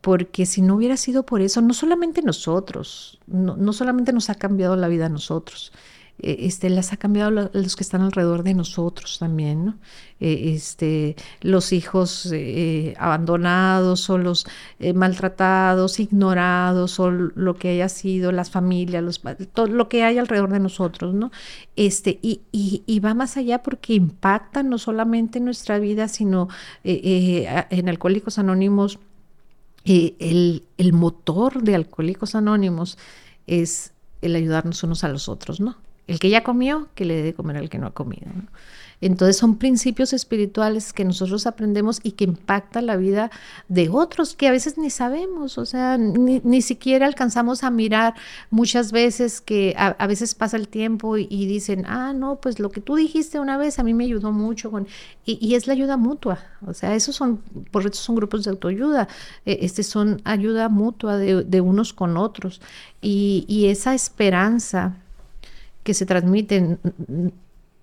porque si no hubiera sido por eso, no solamente nosotros, no, no solamente nos ha cambiado la vida a nosotros, eh, este, las ha cambiado los que están alrededor de nosotros también, ¿no? Eh, este, los hijos eh, abandonados o los maltratados, ignorados o lo que haya sido, las familias, los, todo lo que hay alrededor de nosotros, ¿no? Este, y, y, va más allá porque impacta no solamente en nuestra vida, sino en Alcohólicos Anónimos, el, el motor de Alcohólicos Anónimos es el ayudarnos unos a los otros, ¿no? El que ya comió, que le dé de comer al que no ha comido. Entonces son principios espirituales que nosotros aprendemos y que impactan la vida de otros que a veces ni sabemos, o sea, ni, siquiera alcanzamos a mirar muchas veces que a, veces pasa el tiempo y, dicen, ah, no, pues lo que tú dijiste una vez a mí me ayudó mucho con... Y, es la ayuda mutua, o sea, esos son, por eso son grupos de autoayuda, e, este son ayuda mutua de, de unos con otros y, y esa esperanza que se transmiten.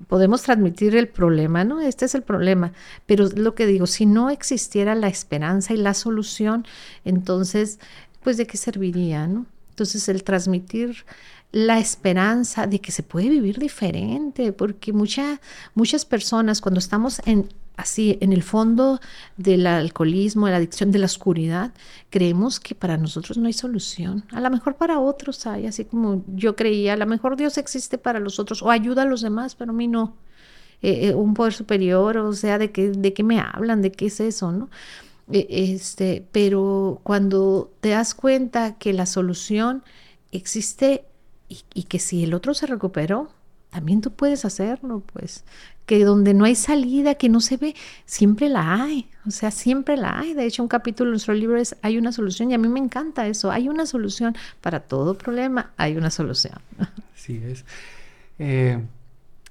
Podemos transmitir el problema, ¿no? Este es el problema. Pero lo que digo, si no existiera la esperanza y la solución, entonces, pues de qué serviría, ¿no? Entonces, el transmitir la esperanza de que se puede vivir diferente, porque muchas muchas personas cuando estamos en así en el fondo del alcoholismo, de la adicción, de la oscuridad, creemos que para nosotros no hay solución. A lo mejor para otros hay, así como yo creía, a lo mejor Dios existe para los otros o ayuda a los demás, pero a mí no. Eh, eh, un poder superior, o sea, de qué, de qué me hablan, de qué es eso, ¿no? E, este, pero cuando te das cuenta que la solución existe y, y que si el otro se recuperó, también tú puedes hacerlo, pues que donde no hay salida, que no se ve, siempre la hay, o sea, siempre la hay. De hecho, un capítulo de nuestro libro es Hay una solución y a mí me encanta eso, hay una solución para todo problema, hay una solución. Sí, es. Eh,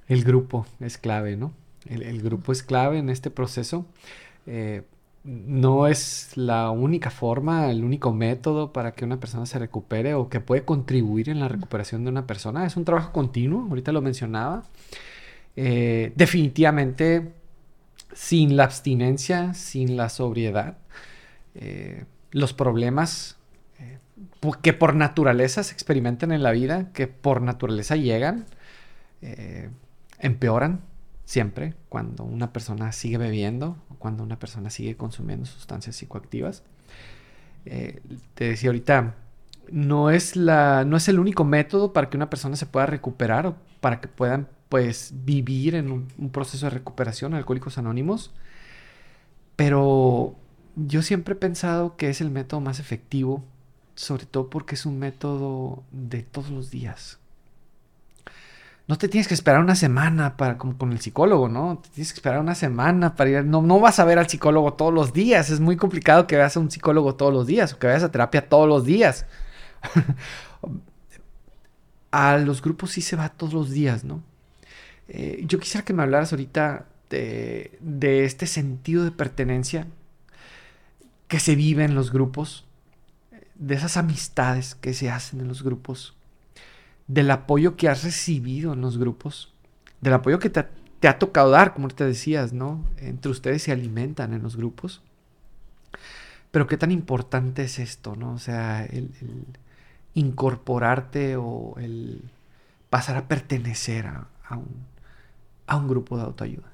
el grupo es clave, ¿no? El, grupo es clave en este proceso. Eh, no es la única forma, el único método para que una persona se recupere o que puede contribuir en la recuperación de una persona. Es un trabajo continuo, ahorita lo mencionaba. Eh, definitivamente, sin la abstinencia, sin la sobriedad, eh, los problemas eh, que por naturaleza se experimentan en la vida, que por naturaleza llegan, empeoran siempre cuando una persona sigue bebiendo cuando una persona sigue consumiendo sustancias psicoactivas. te decía ahorita, no es, la, no es el único método para que una persona se pueda recuperar o para que puedan pues vivir en un, proceso de recuperación, Alcohólicos Anónimos. Pero yo siempre he pensado que es el método más efectivo, sobre todo porque es un método de todos los días. No te tienes que esperar una semana para, como con el psicólogo, ¿no? Te tienes que esperar una semana para ir. No, no vas a ver al psicólogo todos los días. Es muy complicado que veas a un psicólogo todos los días o que vayas a terapia todos los días. a los grupos sí se va todos los días, ¿no? Eh, yo quisiera que me hablaras ahorita de, este sentido de pertenencia que se vive en los grupos, de esas amistades que se hacen en los grupos, del apoyo que has recibido en los grupos, del apoyo que te, ha tocado dar, como te decías, ¿no? Entre ustedes se alimentan en los grupos. Pero qué tan importante es esto, ¿no? O sea, el incorporarte o el pasar a pertenecer a, un, grupo de autoayuda?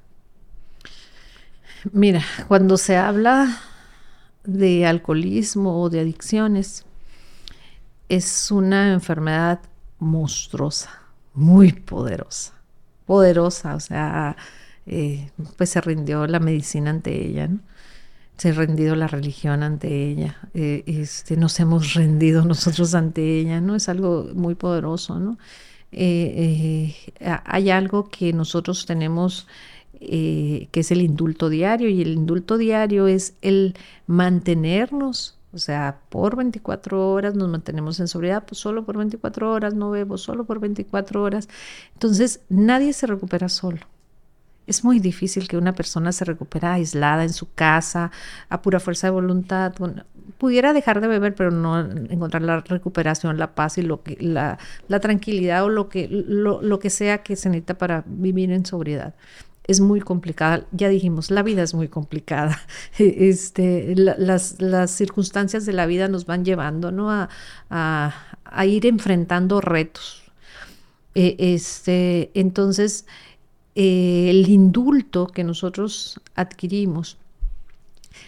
Mira, cuando se habla de alcoholismo o de adicciones, es una enfermedad monstruosa, muy poderosa, poderosa, o sea, eh, pues se rindió la medicina ante ella, se ha rendido la religión ante ella, eh, este, nos hemos rendido nosotros ante ella, ¿no? Es algo muy poderoso, ¿no? Eh, hay algo que nosotros tenemos que es el indulto diario y el indulto diario es el mantenernos, o sea, por 24 horas nos mantenemos en sobriedad, pues solo por 24 horas, no bebo solo por 24 horas. Entonces, nadie se recupera solo. Es muy difícil que una persona se recupere aislada en su casa, a pura fuerza de voluntad. pudiera dejar de beber, pero no encontrar la recuperación, la paz y lo que, la, tranquilidad o lo que, lo, que sea que se necesita para vivir en sobriedad es muy complicada. Ya dijimos, la vida es muy complicada. Este, las, las, circunstancias de la vida nos van llevando ¿no? a, a, ir enfrentando retos. Eh, este, entonces, eh, el indulto que nosotros adquirimos,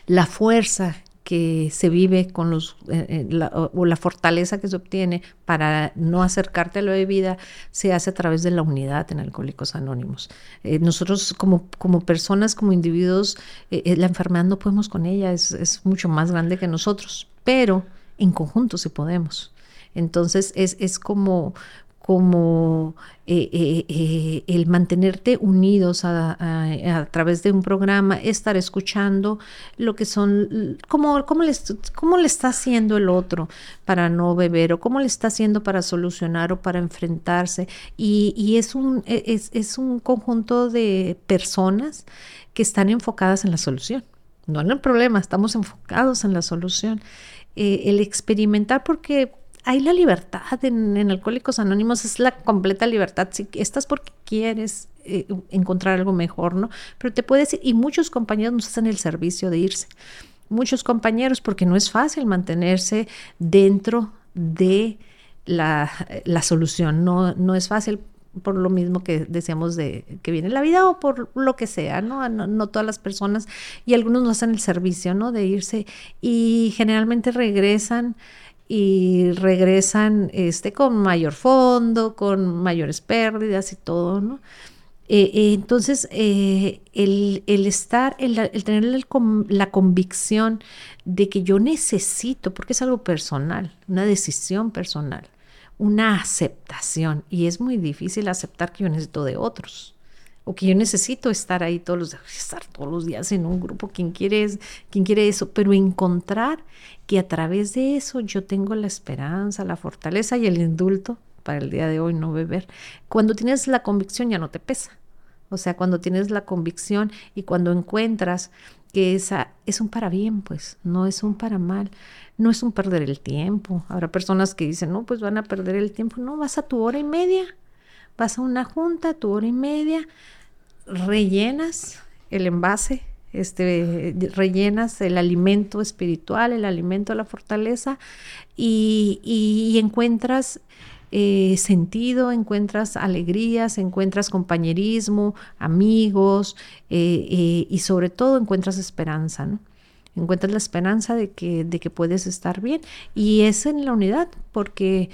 la fuerza que se vive con los, eh, o la fortaleza que se obtiene para no acercarte a la bebida, se hace a través de la unidad en Alcohólicos Anónimos. nosotros como, como personas, como individuos, la enfermedad no podemos con ella, es, es mucho más grande que nosotros, pero en conjunto sí podemos. Entonces es, es como, como eh, eh, eh, el mantenerte unidos a, través de un programa, estar escuchando lo que son, cómo, cómo, le, cómo le está haciendo el otro para no beber o cómo le está haciendo para solucionar o para enfrentarse. Y, es, un, e, es, es un conjunto de personas que están enfocadas en la solución. No en el problema, estamos enfocados en la solución. el experimentar, porque hay la libertad en, Alcohólicos Anónimos, es la completa libertad. Si estás porque quieres eh, encontrar algo mejor, ¿no? Pero te puedes ir, y muchos compañeros nos hacen el servicio de irse. Muchos compañeros, porque no es fácil mantenerse dentro de la, solución, no, no es fácil por lo mismo que decíamos de que viene la vida o por lo que sea, ¿no? ¿no? No, todas las personas y algunos nos hacen el servicio, ¿no? De irse y generalmente regresan y regresan este, con mayor fondo, con mayores pérdidas y todo, ¿no? Eh, eh, entonces, eh, el, estar, el, tener la, convicción de que yo necesito, porque es algo personal, una decisión personal, una aceptación, y es muy difícil aceptar que yo necesito de otros o que yo necesito estar ahí todos los días, estar todos los días en un grupo, quien quiere, quiere eso, pero encontrar que a través de eso yo tengo la esperanza, la fortaleza y el indulto para el día de hoy no beber. Cuando tienes la convicción ya no te pesa. O sea, cuando tienes la convicción y cuando encuentras que esa es un para bien, pues, no es un para mal, no es un perder el tiempo. Habrá personas que dicen, no, pues van a perder el tiempo. No, vas a tu hora y media vas a una junta, tu hora y media, rellenas el envase, este, rellenas el alimento espiritual, el alimento de la fortaleza y, encuentras eh, sentido, encuentras alegrías, encuentras compañerismo, amigos eh, eh, y sobre todo encuentras esperanza, ¿no? Encuentras la esperanza de que, de que puedes estar bien y es en la unidad porque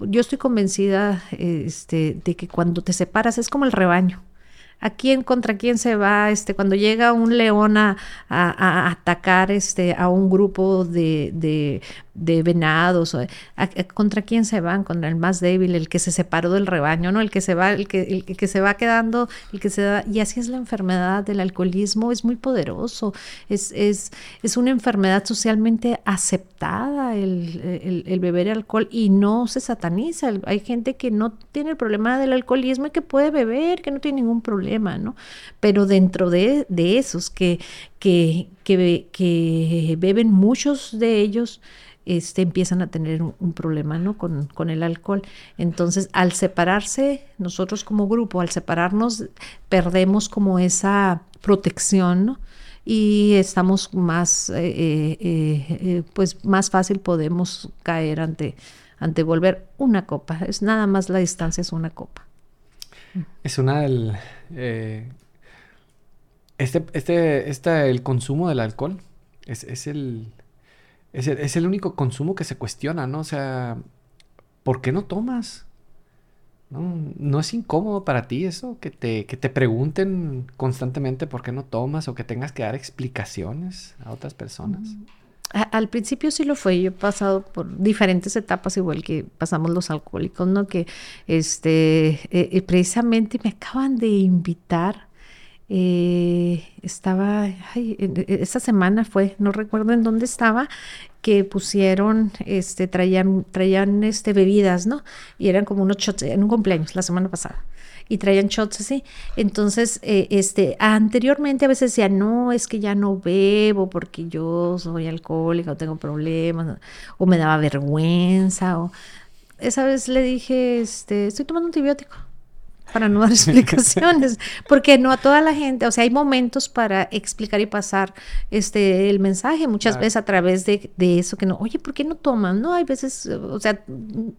yo estoy convencida este, de que cuando te separas es como el rebaño a quién contra quién se va este cuando llega un león a, atacar este a un grupo de, de, venados contra quién se van contra el más débil el que se separó del rebaño no el que se va el que el, que se va quedando el que se da y así es la enfermedad del alcoholismo es muy poderoso es es, es una enfermedad socialmente aceptada el, el beber alcohol y no se sataniza hay gente que no tiene el problema del alcoholismo y que puede beber que no tiene ningún problema Pero dentro de, esos que, beben muchos de ellos, este, empiezan a tener un, problema. Con, el alcohol. Entonces, al separarse, nosotros como grupo, al separarnos, perdemos como esa protección. Y estamos más, eh, eh, eh, pues más fácil podemos caer ante, ante volver una copa. Es nada más la distancia, es una copa. Es una del... Eh, este, este, este, el consumo del alcohol es, es, el, es, el, único consumo que se cuestiona, ¿no? O sea, ¿por qué no tomas? ¿No, es incómodo para ti eso? Que te, que te pregunten constantemente por qué no tomas o que tengas que dar explicaciones a otras personas. Mm, al principio sí lo fue, yo he pasado por diferentes etapas, igual que pasamos los alcohólicos, ¿no? Que este, eh, eh, precisamente me acaban de invitar, eh, estaba, ay, esta semana fue, no recuerdo en dónde estaba, que pusieron, este, traían, traían, este, bebidas, ¿no? Y eran como unos shots, en un cumpleaños, la semana pasada y traían shots así. Entonces, eh, este, anteriormente a veces decía, no, es que ya no bebo porque yo soy alcohólica o tengo problemas, o me daba vergüenza, o esa vez le dije, este, estoy tomando antibiótico. Para no dar explicaciones, porque no a toda la gente, o sea, hay momentos para explicar y pasar este el mensaje, muchas veces a través de, de, eso que no, oye, ¿por qué no toman? No, hay veces, o sea,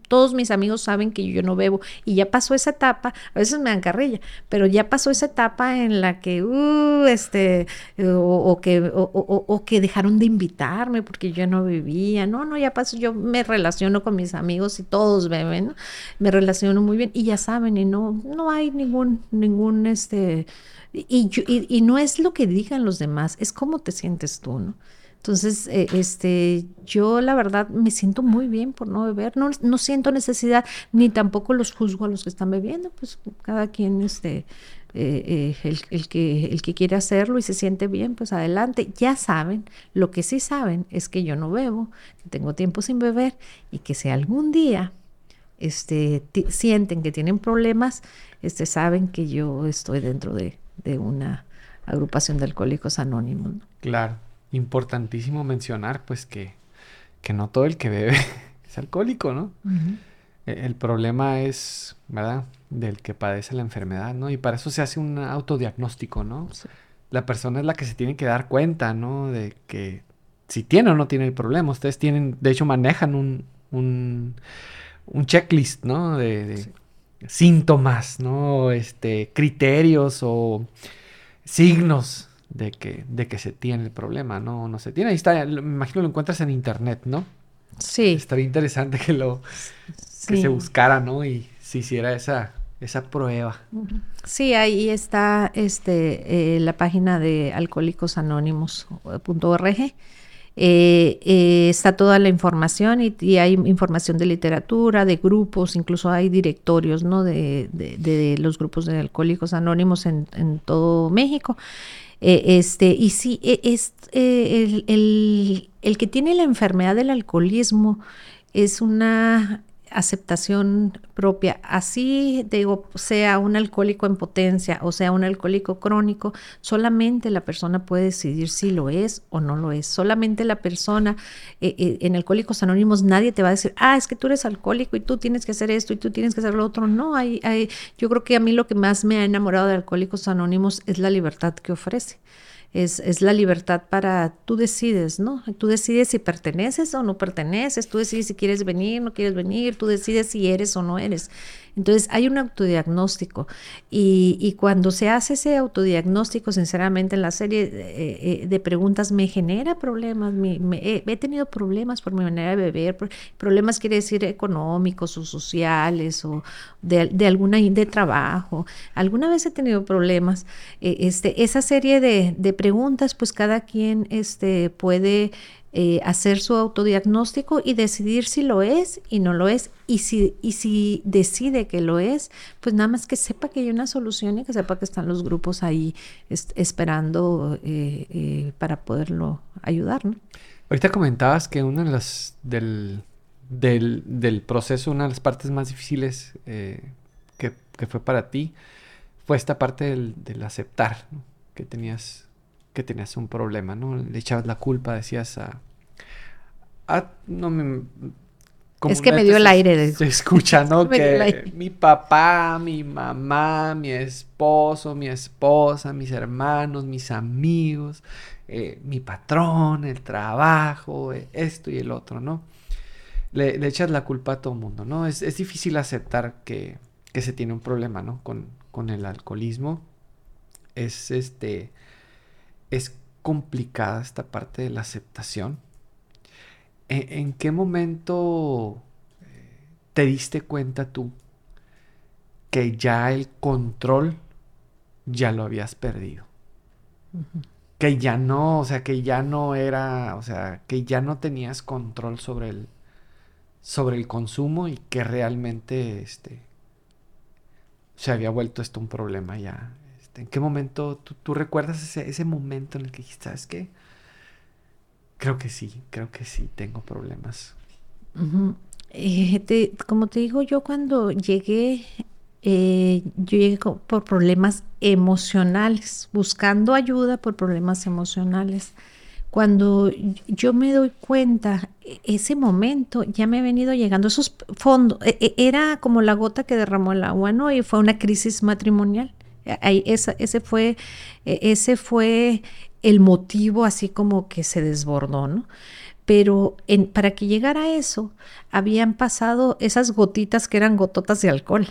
todos mis amigos saben que yo no bebo y ya pasó esa etapa, a veces me dan carrilla, pero ya pasó esa etapa en la que, uh, este, o, que, o, o que dejaron de invitarme porque yo no bebía, no, no, ya pasó, yo me relaciono con mis amigos y todos beben, ¿no? me relaciono muy bien y ya saben y no, no hay ningún, ningún, este, y, y, no es lo que digan los demás, es cómo te sientes tú, ¿no? Entonces, eh, este, yo la verdad me siento muy bien por no beber, no, no siento necesidad, ni tampoco los juzgo a los que están bebiendo, pues cada quien, este, eh, eh, el, que, el que quiere hacerlo y se siente bien, pues adelante. Ya saben, lo que sí saben es que yo no bebo, tengo tiempo sin beber y que si algún día este, sienten que tienen problemas, este, saben que yo estoy dentro de, una agrupación de alcohólicos anónimos. Claro, importantísimo mencionar pues que, que no todo el que bebe es alcohólico, ¿no? E, el problema es, ¿verdad? Del que padece la enfermedad, ¿no? Y para eso se hace un autodiagnóstico, ¿no? La persona es la que se tiene que dar cuenta, ¿no? De que si tiene o no tiene el problema. Ustedes tienen, de hecho, manejan un, un, un checklist, ¿no? De, síntomas, ¿no? Este, criterios o signos de que, de que se tiene el problema, ¿no? No se tiene. Ahí está, me imagino lo encuentras en internet, ¿no? Sí. Estaría interesante que lo que se buscara, ¿no? Y se hiciera esa, esa prueba. Sí, ahí está este, eh, la página de alcohólicosanónimos.org. Eh, eh, está toda la información y, hay información de literatura, de grupos, incluso hay directorios ¿no? de, de, los grupos de alcohólicos anónimos en, en todo México. este, y sí, e, es, el, el, el que tiene la enfermedad del alcoholismo es una aceptación propia, así digo, sea un alcohólico en potencia o sea un alcohólico crónico, solamente la persona puede decidir si lo es o no lo es. Solamente la persona, eh, eh, en Alcohólicos Anónimos nadie te va a decir, ah, es que tú eres alcohólico y tú tienes que hacer esto y tú tienes que hacer lo otro. No, hay, hay, yo creo que a mí lo que más me ha enamorado de Alcohólicos Anónimos es la libertad que ofrece es, la libertad para, tú decides, ¿no? Tú decides si perteneces o no perteneces, tú decides si quieres venir, no quieres venir, tú decides si eres o no eres. Entonces hay un autodiagnóstico y, cuando se hace ese autodiagnóstico, sinceramente en la serie eh, eh, de preguntas me genera problemas, he, tenido problemas por mi manera de beber, problemas quiere decir económicos o sociales o de, de alguna de trabajo. Alguna vez he tenido problemas. Eh, este, esa serie de, de preguntas, pues cada quien este, puede eh, hacer su autodiagnóstico y decidir si lo es y no lo es. Y si, y si decide que lo es, pues nada más que sepa que hay una solución y que sepa que están los grupos ahí esperando eh, eh, para poderlo ayudar. ¿no? Ahorita comentabas que una de las del, del, proceso, una de las partes más difíciles que, que, fue para ti, fue esta parte del, del aceptar que tenías que tenías un problema, ¿no? Le echabas la culpa, decías a... no me... es que me dio el aire. Se escucha, ¿no? que mi papá, mi mamá, mi esposo, mi esposa, mis hermanos, mis amigos, eh, mi patrón, el trabajo, eh, esto y el otro, ¿no? Le, echas la culpa a todo el mundo, ¿no? Es, difícil aceptar que, que, se tiene un problema, ¿no? Con, con el alcoholismo. Es este es complicada esta parte de la aceptación. ¿En, qué momento eh, te diste cuenta tú que ya el control ya lo habías perdido? Que ya no, o sea, que ya no era, o sea, que ya no tenías control sobre el, sobre el consumo y que realmente este, se había vuelto esto un problema ya ¿En qué momento tú, recuerdas ese, momento en el que dijiste, ¿sabes qué? Creo que sí, creo que sí, tengo problemas. Eh, como te digo, yo cuando llegué, eh, yo llegué por problemas emocionales, buscando ayuda por problemas emocionales. cuando yo me doy cuenta, e, ese momento ya me ha venido llegando, esos fondos, e, e, era como la gota que derramó el agua, ¿no? Y fue una crisis matrimonial. Ahí, ese, fue, ese fue el motivo así como que se desbordó, ¿no? Pero en, para que llegara a eso, habían pasado esas gotitas que eran gototas de alcohol.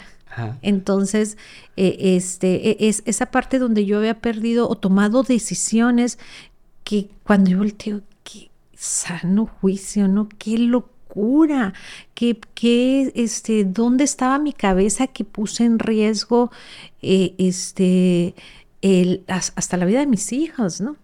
Entonces, este, es esa parte donde yo había perdido o tomado decisiones que cuando yo volteo, qué sano juicio, ¿no? Qué locura, qué, qué, este, dónde estaba mi cabeza que puse en riesgo, eh, este, el, hasta la vida de mis hijos, ¿no?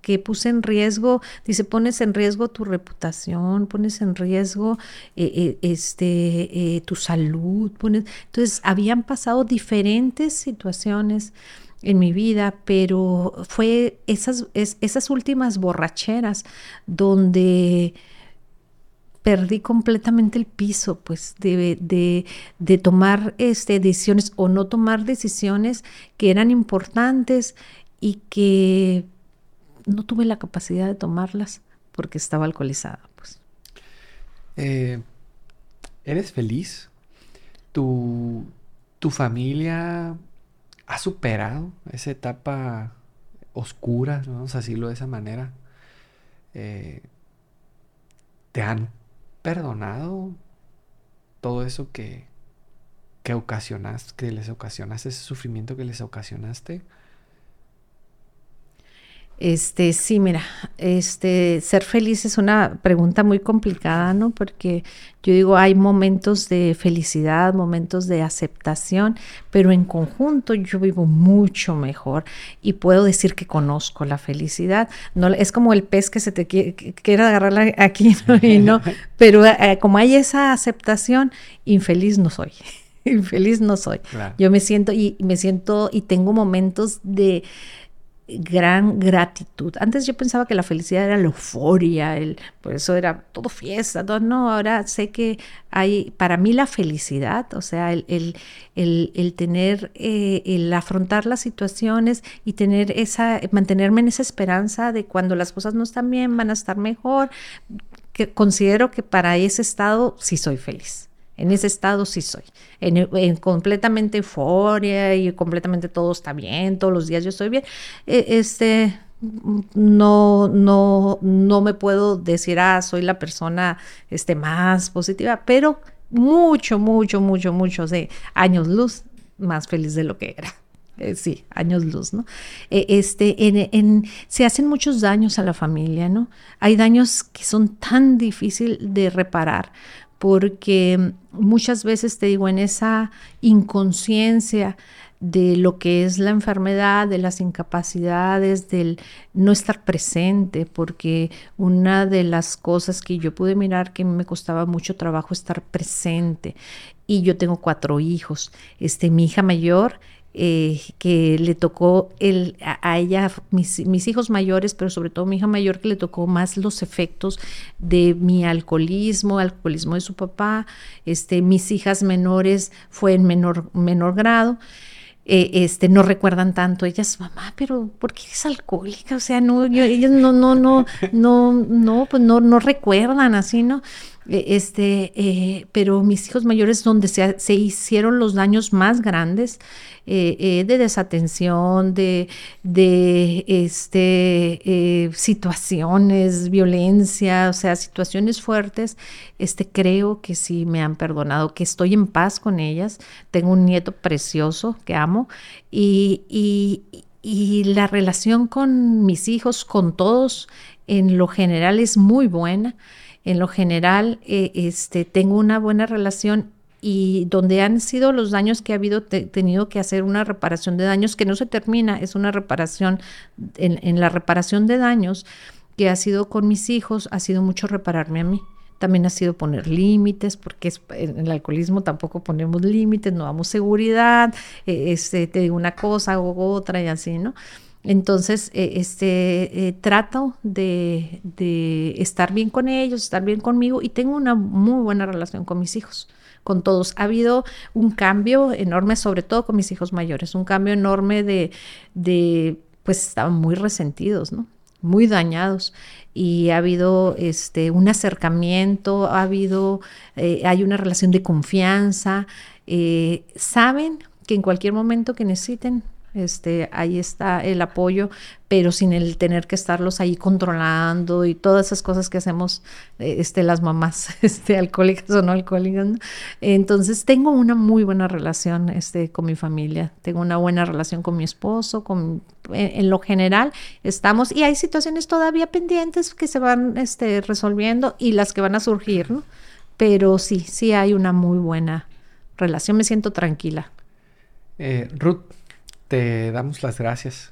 que puse en riesgo, dice, pones en riesgo tu reputación, pones en riesgo eh, eh, este, tu salud, pones... Entonces, habían pasado diferentes situaciones en mi vida, pero fue esas, esas últimas borracheras donde perdí completamente el piso, pues, de, de, tomar este, decisiones o no tomar decisiones que eran importantes y que no tuve la capacidad de tomarlas porque estaba alcoholizada, pues. Eh, ¿Eres feliz? ¿Tu, tu familia ¿Has superado esa etapa oscura, vamos a decirlo de esa manera? Eh, ¿Te han perdonado todo eso que, que ocasionaste, que les ocasionaste, ese sufrimiento que les ocasionaste? Este, sí, mira, este, ser feliz es una pregunta muy complicada, ¿no? Porque yo digo, hay momentos de felicidad, momentos de aceptación, pero en conjunto yo vivo mucho mejor y puedo decir que conozco la felicidad. No, es como el pez que se te quiere, agarrar aquí, ¿no? Y no, pero eh, como hay esa aceptación, infeliz no soy. infeliz no soy. Yo me siento y me siento y tengo momentos de gran gratitud. Antes yo pensaba que la felicidad era la euforia, el, por eso era todo fiesta, no, ahora sé que hay, para mí la felicidad, o sea, el, el, tener, eh, el afrontar las situaciones y tener esa, mantenerme en esa esperanza de cuando las cosas no están bien, van a estar mejor, que considero que para ese estado sí soy feliz. En ese estado sí soy. En, completamente euforia y completamente todo está bien, todos los días yo estoy bien. E, este, no, no, no me puedo decir, ah, soy la persona este, más positiva, pero mucho, mucho, mucho, mucho, de años luz más feliz de lo que era. Eh, sí, años luz, ¿no? E, este, en, en, se hacen muchos daños a la familia, ¿no? Hay daños que son tan difíciles de reparar porque muchas veces te digo, en esa inconsciencia de lo que es la enfermedad, de las incapacidades, del no estar presente, porque una de las cosas que yo pude mirar que me costaba mucho trabajo estar presente, y yo tengo cuatro hijos, este, mi hija mayor eh, que le tocó el, a, ella, mis, hijos mayores, pero sobre todo mi hija mayor, que le tocó más los efectos de mi alcoholismo, alcoholismo de su papá, este, mis hijas menores fue en menor, menor grado. Eh, este, no recuerdan tanto ellas, mamá, pero ¿por qué eres alcohólica? O sea, no, yo, ellos no, no, no, no, no, pues no, no recuerdan así, ¿no? Eh, este, eh, pero mis hijos mayores donde se, se, hicieron los daños más grandes eh, de desatención, de, de este, situaciones, violencia, o sea, situaciones fuertes, este, creo que sí me han perdonado, que estoy en paz con ellas. Tengo un nieto precioso que amo y, y, y la relación con mis hijos, con todos, en lo general es muy buena en lo general eh, este, tengo una buena relación y donde han sido los daños que ha habido, tenido que hacer una reparación de daños que no se termina, es una reparación, en, la reparación de daños que ha sido con mis hijos, ha sido mucho repararme a mí. También ha sido poner límites, porque en el alcoholismo tampoco ponemos límites, no damos seguridad, eh, este, te digo una cosa o otra y así, ¿no? Entonces, eh, este, eh, trato de, estar bien con ellos, estar bien conmigo y tengo una muy buena relación con mis hijos, con todos. Ha habido un cambio enorme, sobre todo con mis hijos mayores, un cambio enorme de, de pues estaban muy resentidos, ¿no? muy dañados y ha habido este, un acercamiento, ha habido, eh, hay una relación de confianza, eh, saben que en cualquier momento que necesiten este, ahí está el apoyo, pero sin el tener que estarlos ahí controlando y todas esas cosas que hacemos eh, este, las mamás este, alcohólicas o no alcohólicas. Entonces tengo una muy buena relación este, con mi familia, tengo una buena relación con mi esposo, con, en, lo general estamos, y hay situaciones todavía pendientes que se van este, resolviendo y las que van a surgir, ¿no? Pero sí, sí hay una muy buena relación, me siento tranquila. Eh, Ruth, te damos las gracias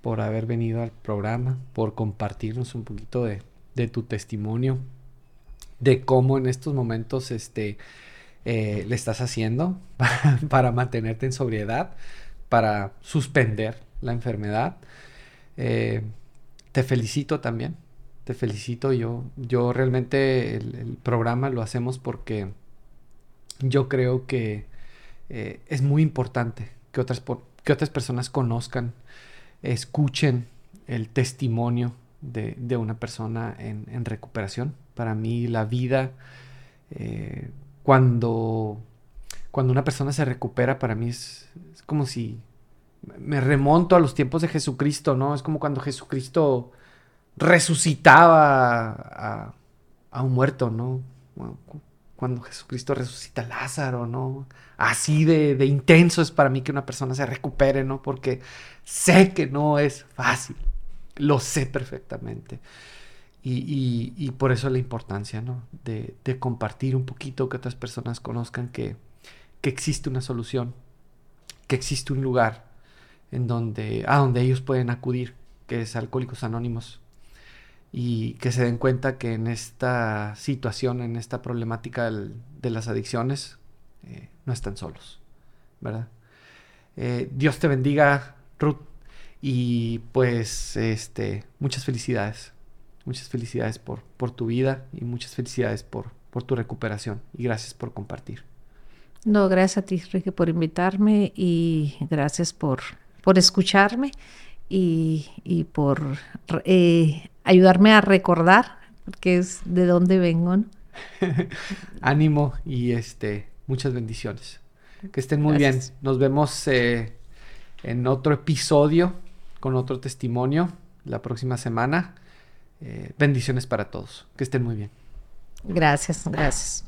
por haber venido al programa, por compartirnos un poquito de, tu testimonio, de cómo en estos momentos este, eh, le estás haciendo para, mantenerte en sobriedad, para suspender la enfermedad. Eh, te felicito también, te felicito. Yo, yo realmente el, programa lo hacemos porque yo creo que eh, es muy importante que otras, que otras personas conozcan, escuchen el testimonio de, una persona en, recuperación. Para mí la vida, eh, cuando, cuando una persona se recupera, para mí es, como si me remonto a los tiempos de Jesucristo, ¿no? Es como cuando Jesucristo resucitaba a, a un muerto, ¿no? Cuando Jesucristo resucita a Lázaro, ¿no? Así de, intenso es para mí que una persona se recupere, ¿no? Porque sé que no es fácil, lo sé perfectamente. Y, por eso la importancia, ¿no? De, compartir un poquito, que otras personas conozcan que, que existe una solución, que existe un lugar en donde, a donde ellos pueden acudir, que es Alcohólicos Anónimos y que se den cuenta que en esta situación, en esta problemática de las adicciones, eh, no están solos, ¿verdad? Eh, Dios te bendiga, Ruth, y pues este, muchas felicidades, muchas felicidades por, por tu vida y muchas felicidades por, por tu recuperación y gracias por compartir. No, gracias a ti, Ricky, por invitarme y gracias por, por escucharme y, y por eh, ayudarme a recordar, porque es de dónde vengo. Ánimo y este muchas bendiciones. Que estén muy bien. Nos vemos eh, en otro episodio con otro testimonio la próxima semana. Eh, bendiciones para todos. Que estén muy bien. Gracias, gracias.